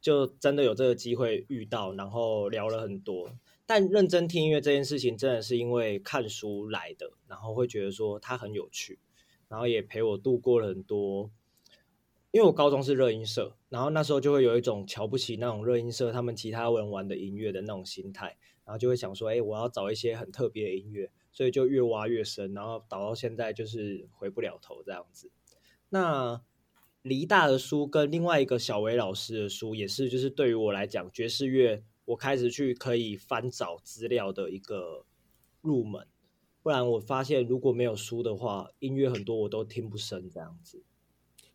D: 就真的有这个机会遇到，然后聊了很多。但认真听音乐这件事情，真的是因为看书来的，然后会觉得说它很有趣。然后也陪我度过了很多，因为我高中是热音社，然后那时候就会有一种瞧不起那种热音社他们其他人玩的音乐的那种心态，然后就会想说，哎，我要找一些很特别的音乐，所以就越挖越深，然后导到现在就是回不了头这样子。那黎大的书跟另外一个小维老师的书，也是就是对于我来讲爵士乐，我开始去可以翻找资料的一个入门。不然我发现，如果没有书的话，音乐很多我都听不深这样子。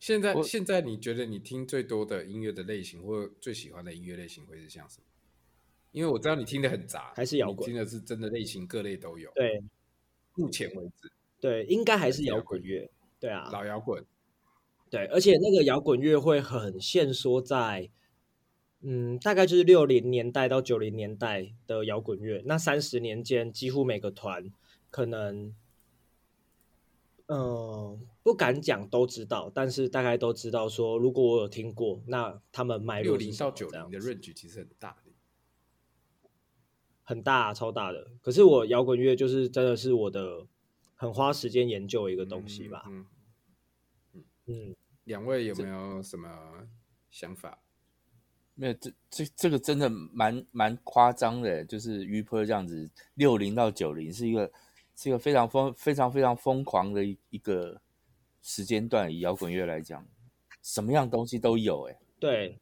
A: 现在现在你觉得你听最多的音乐的类型，或最喜欢的音乐类型会是像什么？因为我知道你听的很杂，
D: 还是摇滚？
A: 听的是真的类型，各类都有。
D: 对，
A: 目前为止，
D: 对，应该还是摇滚乐。对啊，
A: 老摇滚。
D: 对，而且那个摇滚乐会很限缩在，嗯，大概就是六零年代到九零年代的摇滚乐。那三十年间，几乎每个团。可能，嗯、呃，不敢讲都知道，但是大概都知道说，如果我有听过，那他们卖
A: 六零到九零的 range 其实很大的，
D: 很大，超大的。可是我摇滚乐就是真的是我的很花时间研究的一个东西吧。
A: 嗯嗯嗯，两位有没有什么想法？
B: 没有，这这这个真的蛮蛮夸张的，就是于波这样子，六零到九零是一个。是一个非常疯、非常非常疯狂的一一个时间段，以摇滚乐来讲，什么样东西都有、欸。哎，
D: 对，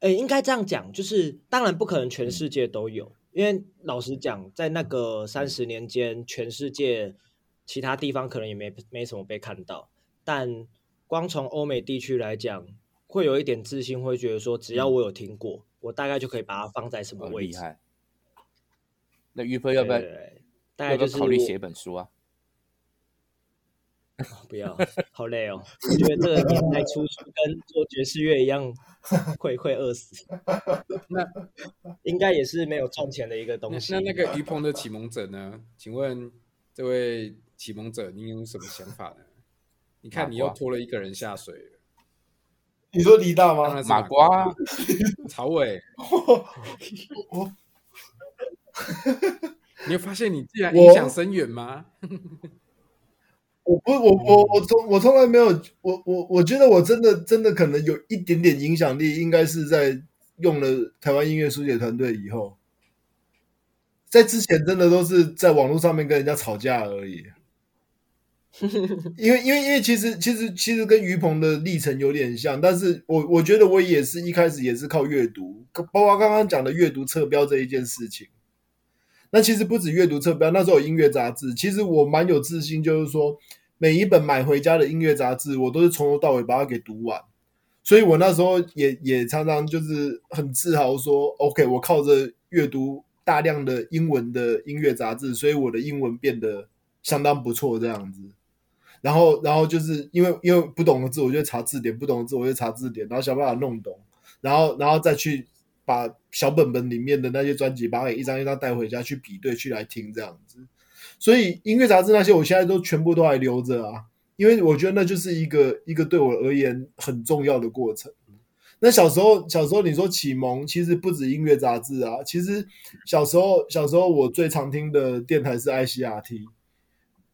D: 哎，应该这样讲，就是当然不可能全世界都有，嗯、因为老实讲，在那个三十年间、嗯，全世界其他地方可能也没没什么被看到。但光从欧美地区来讲，会有一点自信，会觉得说，只要我有听过，嗯、我大概就可以把它放在什么位置。哦、厉害。
B: 那于波要不要？对对对大概就是考虑写本书啊！[laughs]
D: 不要，好累哦。我觉得这个年代出书跟做爵士乐一样，会会饿死。那 [laughs] 应该也是没有赚钱的一个东西。
A: 那那个于鹏的启蒙者呢？请问这位启蒙者，你有什么想法呢？你看，你又拖了一个人下水了。
C: 你说李大吗？
B: 马瓜、啊、
A: 曹伟。[laughs] 我。你有发现你竟然影响深远吗？[laughs]
C: 我不，我我我从我从来没有，我我我觉得我真的真的可能有一点点影响力，应该是在用了台湾音乐书写团队以后，在之前真的都是在网络上面跟人家吵架而已。[laughs] 因为因为因为其实其实其实跟于鹏的历程有点像，但是我我觉得我也是一开始也是靠阅读，包括刚刚讲的阅读测标这一件事情。那其实不止阅读侧标，那时候有音乐杂志，其实我蛮有自信，就是说每一本买回家的音乐杂志，我都是从头到尾把它给读完。所以我那时候也也常常就是很自豪说，OK，我靠着阅读大量的英文的音乐杂志，所以我的英文变得相当不错这样子。然后，然后就是因为因为不懂的字，我就查字典；不懂的字，我就查字典，然后想办法弄懂，然后，然后再去把小本本里面的那些专辑，把它一张一张带回家去比对，去来听这样子。所以音乐杂志那些，我现在都全部都还留着啊，因为我觉得那就是一个一个对我而言很重要的过程。那小时候，小时候你说启蒙，其实不止音乐杂志啊，其实小时候，小时候我最常听的电台是 ICRT。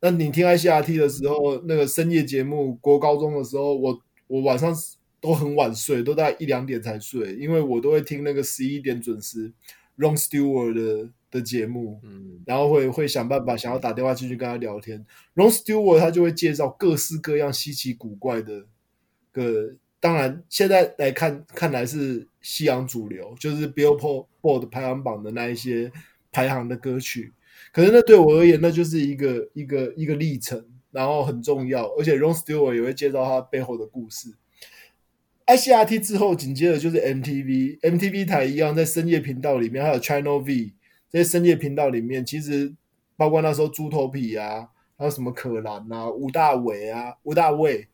C: 那你听 ICRT 的时候，那个深夜节目，国高中的时候，我我晚上都很晚睡，都大概一两点才睡，因为我都会听那个十一点准时 Ron Stewart 的的节目，嗯，然后会会想办法想要打电话进去跟他聊天。Ron Stewart 他就会介绍各式各样稀奇古怪的个，当然现在来看看来是西洋主流，就是 Billboard 排行榜的那一些排行的歌曲。可是那对我而言，那就是一个一个一个历程，然后很重要，而且 Ron Stewart 也会介绍他背后的故事。ICRT 之后紧接着就是 MTV，MTV 台一样在深夜频道里面，还有 Channel V 这些深夜频道里面，其实包括那时候猪头皮啊，还有什么可兰啊、吴大伟啊、吴大卫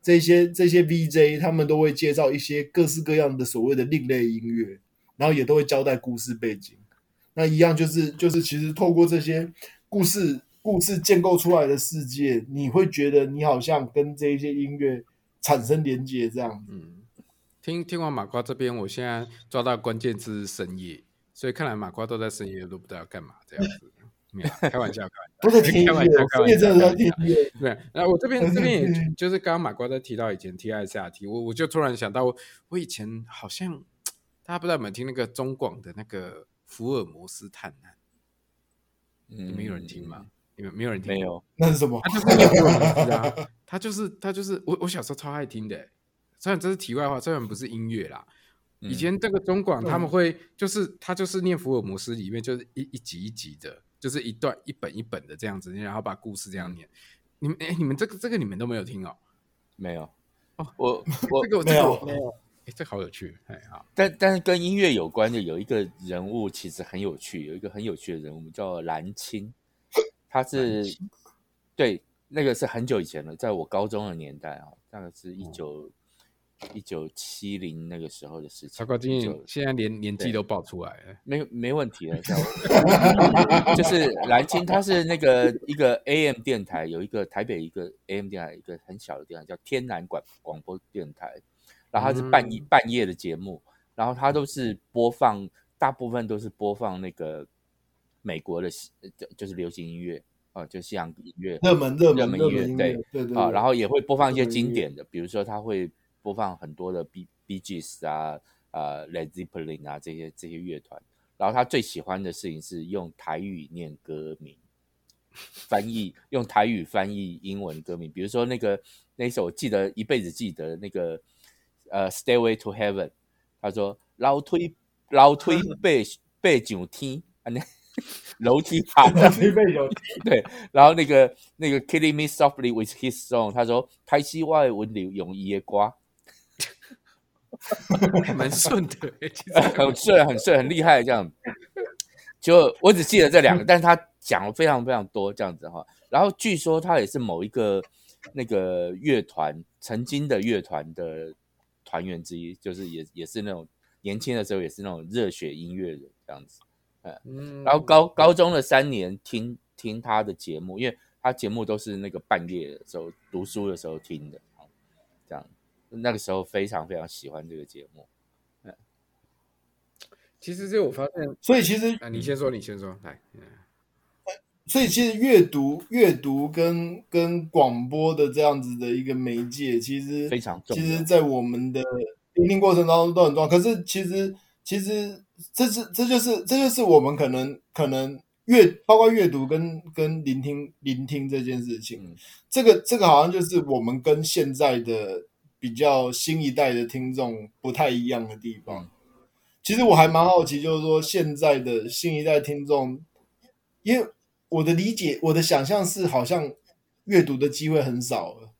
C: 这些这些 VJ，他们都会介绍一些各式各样的所谓的另类音乐，然后也都会交代故事背景。那一样就是就是，其实透过这些故事故事建构出来的世界，你会觉得你好像跟这一些音乐产生连接这样。
A: 嗯，听听完马瓜这边，我现在抓到关键字深夜，所以看来马瓜都在深夜都不知道要干嘛这样子。[laughs] 没有，开玩笑，开玩笑，
C: 不是听音乐，深夜真的在听音
A: 乐。[laughs] 对，那我这边这边也就是刚刚马瓜在提到以前 T I C R T，我我就突然想到我，我以前好像大家不知道有没有听那个中广的那个。福尔摩斯探案，嗯，没有人听吗？你们没有人听？
B: 没有，
C: 那是什么？
A: 他就是福尔摩斯啊，[laughs] 他就是他就是我我小时候超爱听的。虽然这是题外话，虽然不是音乐啦。以前这个中广他们会就是他就是念福尔摩斯里面就是一一集一集的，就是一段一本一本的这样子，然后把故事这样念。你们哎，你们这个这个你们都没有听哦？
B: 没有。
A: 哦，
B: 我我 [laughs]
A: 这个
C: 没有。没有。
A: 哎这好有趣，哎好，
B: 但但是跟音乐有关的有一个人物其实很有趣，有一个很有趣的人物叫蓝青，他是对那个是很久以前了，在我高中的年代啊，大概是一九一九七零那个时候的事情。超
A: 高经验，现在连年纪都报出来了，
B: 没没问题了。[laughs] 就是蓝鲸，他是那个一个 AM 电台，有一个台北一个 AM 电台，一个很小的电台叫天南广广播电台。然后它是半夜、嗯、半夜的节目，然后它都是播放，大部分都是播放那个美国的，就就是流行音乐哦，就西洋音
C: 乐，热门
B: 热门音
C: 乐
B: 对
C: 对对
B: 啊，然后也会播放一些经典的，比如说他会播放很多的 B Bee Gees 啊呃 Led Zeppelin 啊这些这些乐团，然后他最喜欢的事情是用台语念歌名，翻译用台语翻译英文歌名，比如说那个那一首我记得一辈子记得那个。呃、uh,，Stairway to Heaven，他说老推老推背背上天，啊那 [laughs] 楼梯爬。楼梯背上天，对，然后那个那个 Killing Me Softly with His Song，他说台西外文流泳衣的 [laughs]
A: 蛮顺的，[laughs]
B: 很顺很顺很厉害这样，就我只记得这两个，[laughs] 但是他讲了非常非常多这样子哈，然后据说他也是某一个那个乐团曾经的乐团的。团员之一，就是也也是那种年轻的时候也是那种热血音乐人这样子，嗯，然后高高中的三年听听他的节目，因为他节目都是那个半夜的时候读书的时候听的，这样那个时候非常非常喜欢这个节目。嗯，
A: 其实这我发现，
C: 所以其实
A: 啊，你先说，你先说，来，
C: 所以其实阅读阅读跟跟广播的这样子的一个媒介，其实
B: 非常重要。
C: 其实，在我们的聆听过程当中都很重要。可是，其实其实这是这就是这就是我们可能可能阅包括阅读跟跟聆听聆听这件事情，嗯、这个这个好像就是我们跟现在的比较新一代的听众不太一样的地方。其实我还蛮好奇，就是说现在的新一代听众，因为我的理解，我的想象是好像阅读的机会很少了。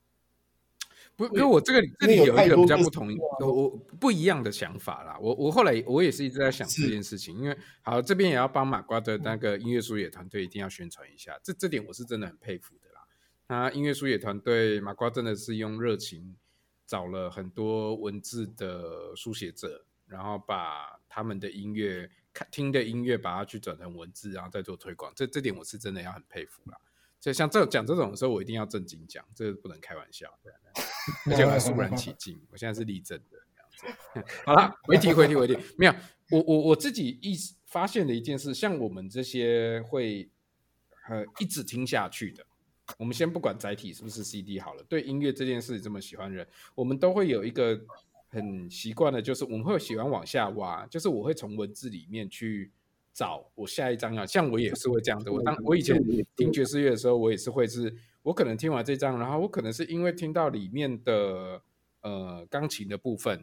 A: 不，因为我这个这里有一个比较不同，我我不一样的想法啦。我我后来我也是一直在想这件事情，因为好这边也要帮马瓜的那个音乐书野团队一定要宣传一下，这这点我是真的很佩服的啦。那音乐书野团队马瓜真的是用热情找了很多文字的书写者，然后把他们的音乐看听的音乐把它去转成文字，然后再做推广。这这点我是真的要很佩服啦。所以像这讲这种的时候，我一定要正经讲，这个不能开玩笑。对而且我还肃然起敬，我现在是立正的。好了，回题回题回题，没有，我我我自己意发现的一件事，像我们这些会呃一直听下去的，我们先不管载体是不是 CD 好了，对音乐这件事这么喜欢的人，我们都会有一个很习惯的，就是我们会喜欢往下挖，就是我会从文字里面去找我下一张啊，像我也是会这样的。我当我以前听爵士乐的时候，我也是会是。我可能听完这张，然后我可能是因为听到里面的呃钢琴的部分，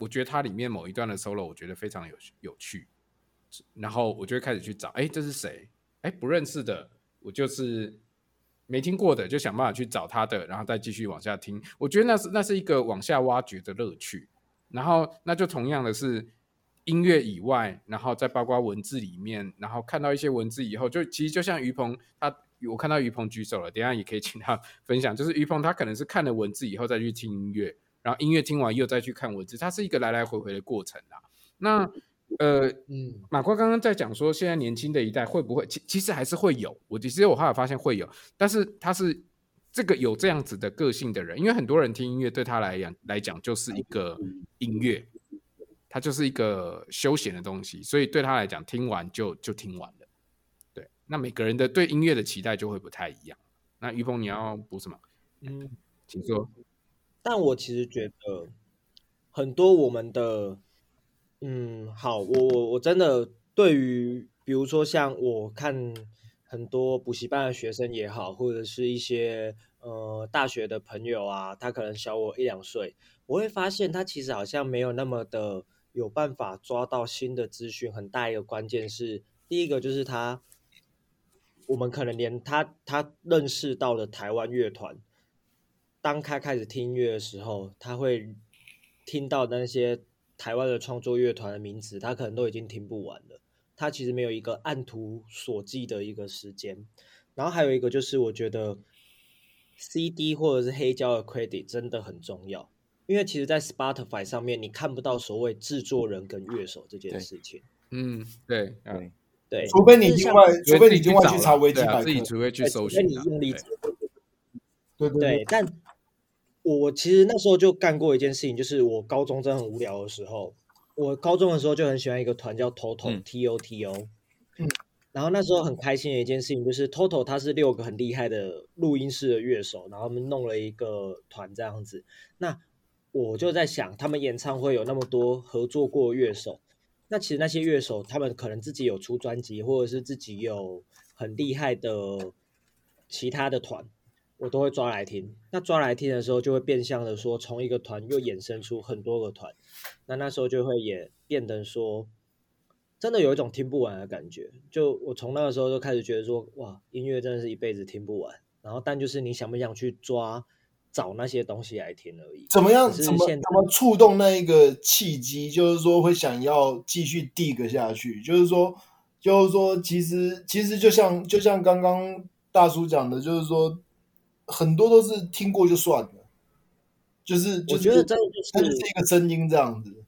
A: 我觉得它里面某一段的 solo 我觉得非常有有趣，然后我就会开始去找，哎，这是谁？哎，不认识的，我就是没听过的，就想办法去找他的，然后再继续往下听。我觉得那是那是一个往下挖掘的乐趣。然后那就同样的是音乐以外，然后再包括文字里面，然后看到一些文字以后，就其实就像于鹏他。我看到于鹏举手了，等下也可以请他分享。就是于鹏他可能是看了文字以后再去听音乐，然后音乐听完又再去看文字，它是一个来来回回的过程啊。那呃，嗯，马哥刚刚在讲说，现在年轻的一代会不会？其其实还是会有。我其实我后来发现会有，但是他是这个有这样子的个性的人，因为很多人听音乐对他来讲来讲就是一个音乐，它就是一个休闲的东西，所以对他来讲听完就就听完了。对那每个人的对音乐的期待就会不太一样。那于鹏，你要补什么？嗯，请说。
D: 但我其实觉得很多我们的，嗯，好，我我我真的对于，比如说像我看很多补习班的学生也好，或者是一些呃大学的朋友啊，他可能小我一两岁，我会发现他其实好像没有那么的有办法抓到新的资讯。很大一个关键是，第一个就是他。我们可能连他他认识到的台湾乐团，当他开始听音乐的时候，他会听到那些台湾的创作乐团的名字，他可能都已经听不完了。他其实没有一个按图索骥的一个时间。然后还有一个就是，我觉得 CD 或者是黑胶的 credit 真的很重要，因为其实，在 Spotify 上面你看不到所谓制作人跟乐手这件事情。
A: 嗯，对，
D: 对。对，
C: 除非你另外，除非你另外去查维基百科，
A: 自己除非去搜寻，
D: 你用力。
C: 对对对，
D: 对，但我其实那时候就干过一件事情，就是我高中真的很无聊的时候，我高中的时候就很喜欢一个团叫 TOTO T O T O，嗯，然后那时候很开心的一件事情就是 TOTO 他是六个很厉害的录音室的乐手，然后他们弄了一个团这样子，那我就在想，他们演唱会有那么多合作过乐手。那其实那些乐手，他们可能自己有出专辑，或者是自己有很厉害的其他的团，我都会抓来听。那抓来听的时候，就会变相的说，从一个团又衍生出很多个团。那那时候就会也变得说，真的有一种听不完的感觉。就我从那个时候就开始觉得说，哇，音乐真的是一辈子听不完。然后，但就是你想不想去抓？找那些东西来听而已。
C: 怎么样？怎么怎么触动那一个契机？就是说会想要继续 dig 下去。就是说，就是说，其实其实就像就像刚刚大叔讲的，就是说很多都是听过就算了。就是我觉得真的就是一个声音这样子。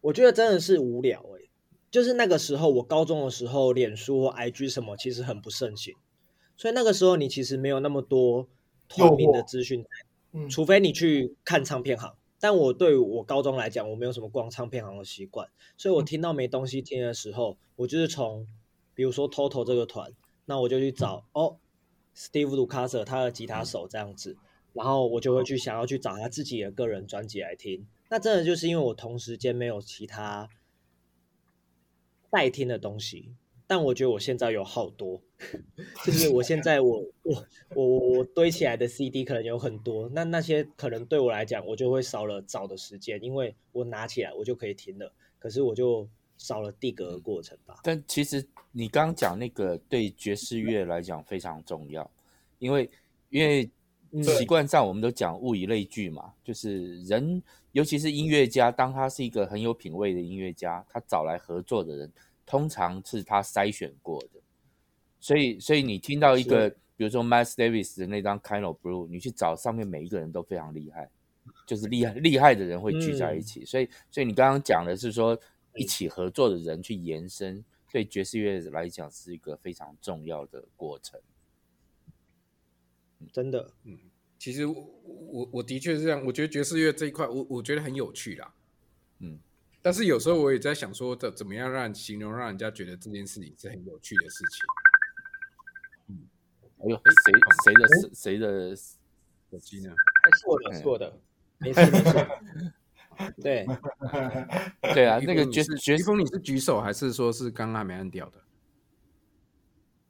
D: 我觉得真的是无聊哎、欸。就是那个时候，我高中的时候，脸书或 IG 什么其实很不盛行，所以那个时候你其实没有那么多。透明的资讯，嗯，除非你去看唱片行。但我对我高中来讲，我没有什么逛唱片行的习惯，所以我听到没东西听的时候，我就是从，比如说 TOTO 这个团，那我就去找哦，Steve Lukather 他的吉他手这样子，然后我就会去想要去找他自己的个人专辑来听。那真的就是因为我同时间没有其他待听的东西，但我觉得我现在有好多，[laughs] 就是我现在我我我我堆起来的 CD 可能有很多，那那些可能对我来讲，我就会少了找的时间，因为我拿起来我就可以听了，可是我就少了地格的过程吧。
B: 但其实你刚刚讲那个对爵士乐来讲非常重要，因为因为习惯上我们都讲物以类聚嘛，就是人尤其是音乐家，当他是一个很有品味的音乐家，他找来合作的人。通常是他筛选过的，所以所以你听到一个，比如说 Miles Davis 的那张 Kind of Blue，你去找上面每一个人都非常厉害，就是厉害厉害的人会聚在一起。嗯、所以所以你刚刚讲的是说一起合作的人去延伸，对爵士乐来讲是一个非常重要的过程。
D: 真的，
A: 嗯，其实我我我的确是这样，我觉得爵士乐这一块，我我觉得很有趣啦，嗯。但是有时候我也在想说，怎怎么样让形容让人家觉得这件事情是很有趣的事情。
B: 嗯，哎呦，谁谁的谁的手机呢？
D: 是我的，是我的，没事没事。对 [laughs]
B: 对啊，那个爵士爵士
A: 风，你是举手还是说是刚刚还没按掉的？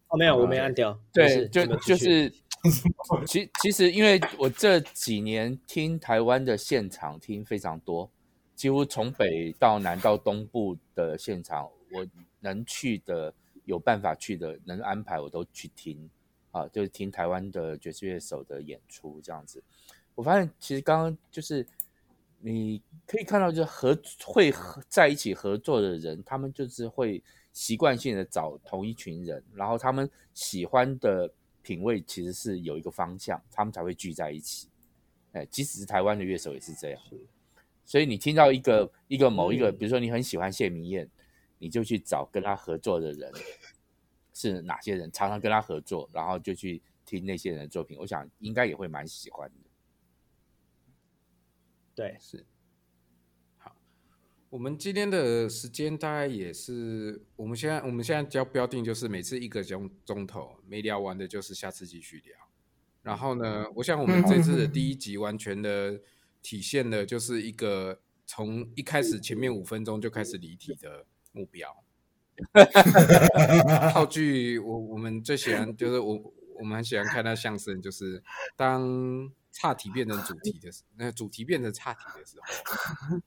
D: 哦，没有，我没按掉。
B: 对，就就是，[laughs] 其其实因为我这几年听台湾的现场听非常多。几乎从北到南到东部的现场，我能去的、有办法去的、能安排我都去听，啊，就是听台湾的爵士乐手的演出这样子。我发现其实刚刚就是你可以看到，就是合会合在一起合作的人，他们就是会习惯性的找同一群人，然后他们喜欢的品味其实是有一个方向，他们才会聚在一起。哎，即使是台湾的乐手也是这样。所以你听到一个一个某一个，比如说你很喜欢谢明燕，你就去找跟他合作的人是哪些人，常常跟他合作，然后就去听那些人的作品。我想应该也会蛮喜欢的。
D: 对，
A: 是。好，我们今天的时间大概也是，我们现在我们现在交标定就是每次一个钟钟头，没聊完的就是下次继续聊。然后呢，我想我们这次的第一集完全的。体现的就是一个从一开始前面五分钟就开始离题的目标。套句我我们最喜欢就是我我们很喜欢看那相声，就是当差题变成主题的时，那主题变成差题的时候，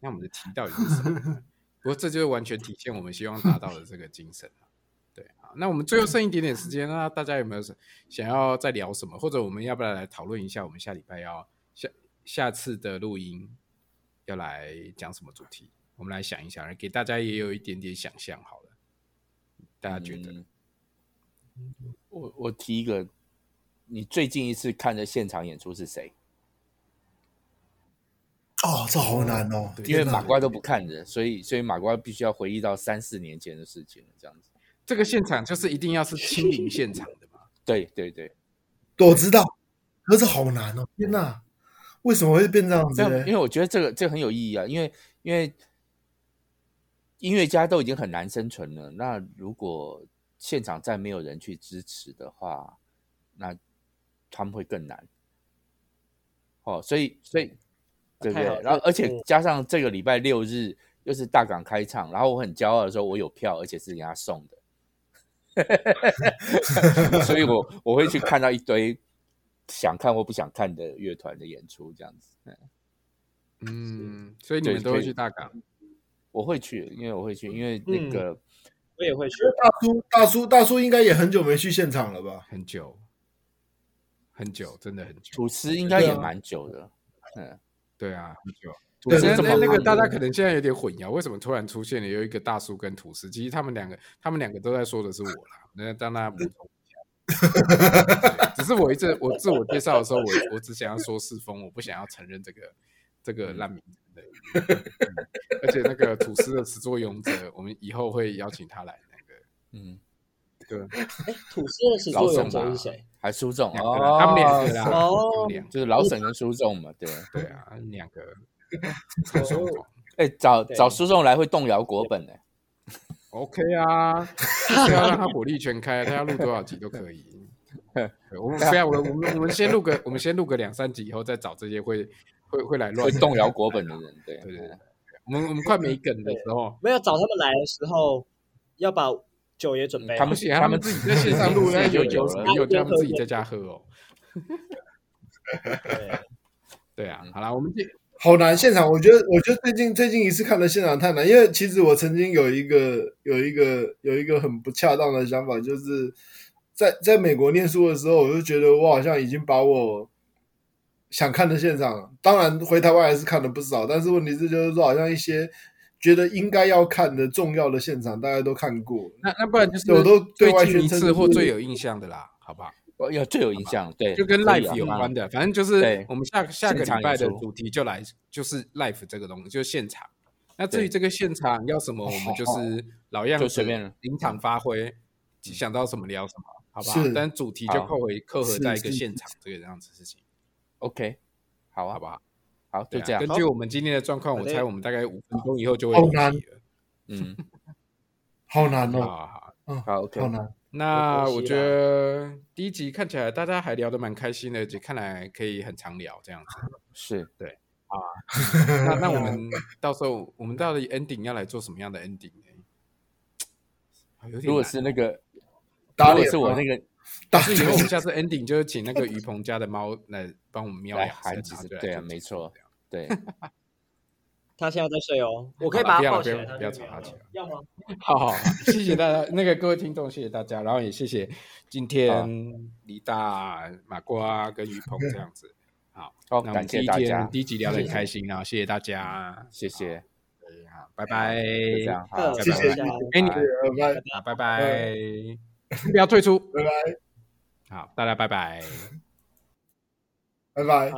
A: 那我们的题到底是什么？不过这就是完全体现我们希望达到的这个精神。对啊，那我们最后剩一点点时间，那大家有没有想要再聊什么？或者我们要不要来讨论一下？我们下礼拜要下。下次的录音要来讲什么主题？我们来想一想，给大家也有一点点想象。好了，大家觉得？
B: 嗯、我我提一个，你最近一次看的现场演出是谁？
C: 哦，这好难哦，
B: 因为马瓜都不看的，所以所以马瓜必须要回忆到三四年前的事情了。这样子，
A: 这个现场就是一定要是亲临现场的嘛？[laughs]
B: 对对对，
C: 我知道，可是好难哦，天哪！为什么会变这样子？
B: 因为我觉得这个这个很有意义啊，因为因为音乐家都已经很难生存了，那如果现场再没有人去支持的话，那他们会更难。哦，所以所以对不对？然后而且加上这个礼拜六日又是大港开唱，然后我很骄傲的说，我有票，而且是人家送的，[laughs] 所以我我会去看到一堆。想看或不想看的乐团的演出，这样子。
A: 嗯，所以你们都会去大港？
B: 我会去，因为我会去，因为那个、嗯、
D: 我也会去。
C: 大叔，大叔，大叔应该也很久没去现场了吧？
A: 很久，很久，真的很久。
B: 吐司应该也蛮久的。嗯，
A: 对啊，很久。吐司那那个大家可能现在有点混淆，为什么突然出现了有一个大叔跟吐司？其实他们两个，他们两个都在说的是我啦。那当大家补充。只是我一直我自我介绍的时候，我我只想要说世风，我不想要承认这个这个烂名字、嗯。而且那个吐司的始作俑者，我们以后会邀请他来。那个，嗯，对。
D: 哎，土司的始作俑者是谁？
B: 还苏仲
A: 哦，他们两个啦，
D: 哦，
B: 就是老沈跟苏仲嘛，对 [laughs]
A: 对啊，两个。[laughs]
B: 哎、欸，找找苏仲来会动摇国本的。
A: OK 啊，不要让他火力全开，他要录多少集都可以。[laughs] 我们不要，我们我们我们先录个，我们先录个两三集以后再找这些会会会来乱
B: 会动摇国本的人。对对对，
A: 我们我们快没梗的时候，
D: 没有找他们来的时候，要把酒也准备了。
B: 他们
A: 不行，他们自己在线上录，那有有
B: 了
A: 有叫他们自己在家喝哦。
D: 对
A: 对啊，好了，我们这 [laughs]
C: 好难现场。我觉得，我觉得最近最近一次看的现场太难，因为其实我曾经有一个有一个有一个很不恰当的想法，就是在在美国念书的时候，我就觉得我好像已经把我想看的现场，当然回台湾还是看了不少，但是问题是就是说，好像一些觉得应该要看的重要的现场，大家都看过。
A: 那那不然就是
C: 我都对外
A: 最近一次或最有印象的啦，好不好？
B: 有最有印象，对，
A: 就跟 life 有关的，反正就是我们下下个礼拜的主题就来就是 life 这个东西，就是现场。那至于这个现场要什么，我们就是老样子，随便临场发挥，想到什么聊什么，好不好？但主题就扣回扣合在一个现场这个样子事情。
B: OK，好啊，
A: 好不好？
B: 好，就这样。
A: 根据我们今天的状况，我猜我们大概五分钟以后就会离题了。
B: 嗯，[laughs]
C: 好难哦。
A: 好好
B: ，，OK，
C: 好难。
A: 那我觉得第一集看起来大家还聊得蛮开心的，就看来可以很常聊这样子。[laughs]
B: 是
A: 对啊，[laughs] 那那我们到时候我们到底 ending 要来做什么样的 ending 呢？
B: 如果是那个，
C: 如
B: 果是我那个，
A: 但是以后我们下次 ending 就是请那个于鹏家的猫来帮我们喵两声，
B: 对啊，没错，对。[laughs]
D: 他现在在睡哦，我可以把他抱起来。
A: 不要吵他起来。
D: 要吗？[laughs]
A: 好好，谢谢大家，那个各位听众，谢谢大家，然后也谢谢今天李大、马瓜跟于鹏这样子。好，
B: 好，感谢大家。
A: 第一集聊得很开心，然后谢谢大家，
B: 谢谢。
A: 好，拜拜。
B: 这样，好，
C: 谢谢。
A: 哎，你
C: 拜拜，
A: 拜拜，不要退出，
C: 拜拜。
A: 好，大家拜拜，
C: 拜拜。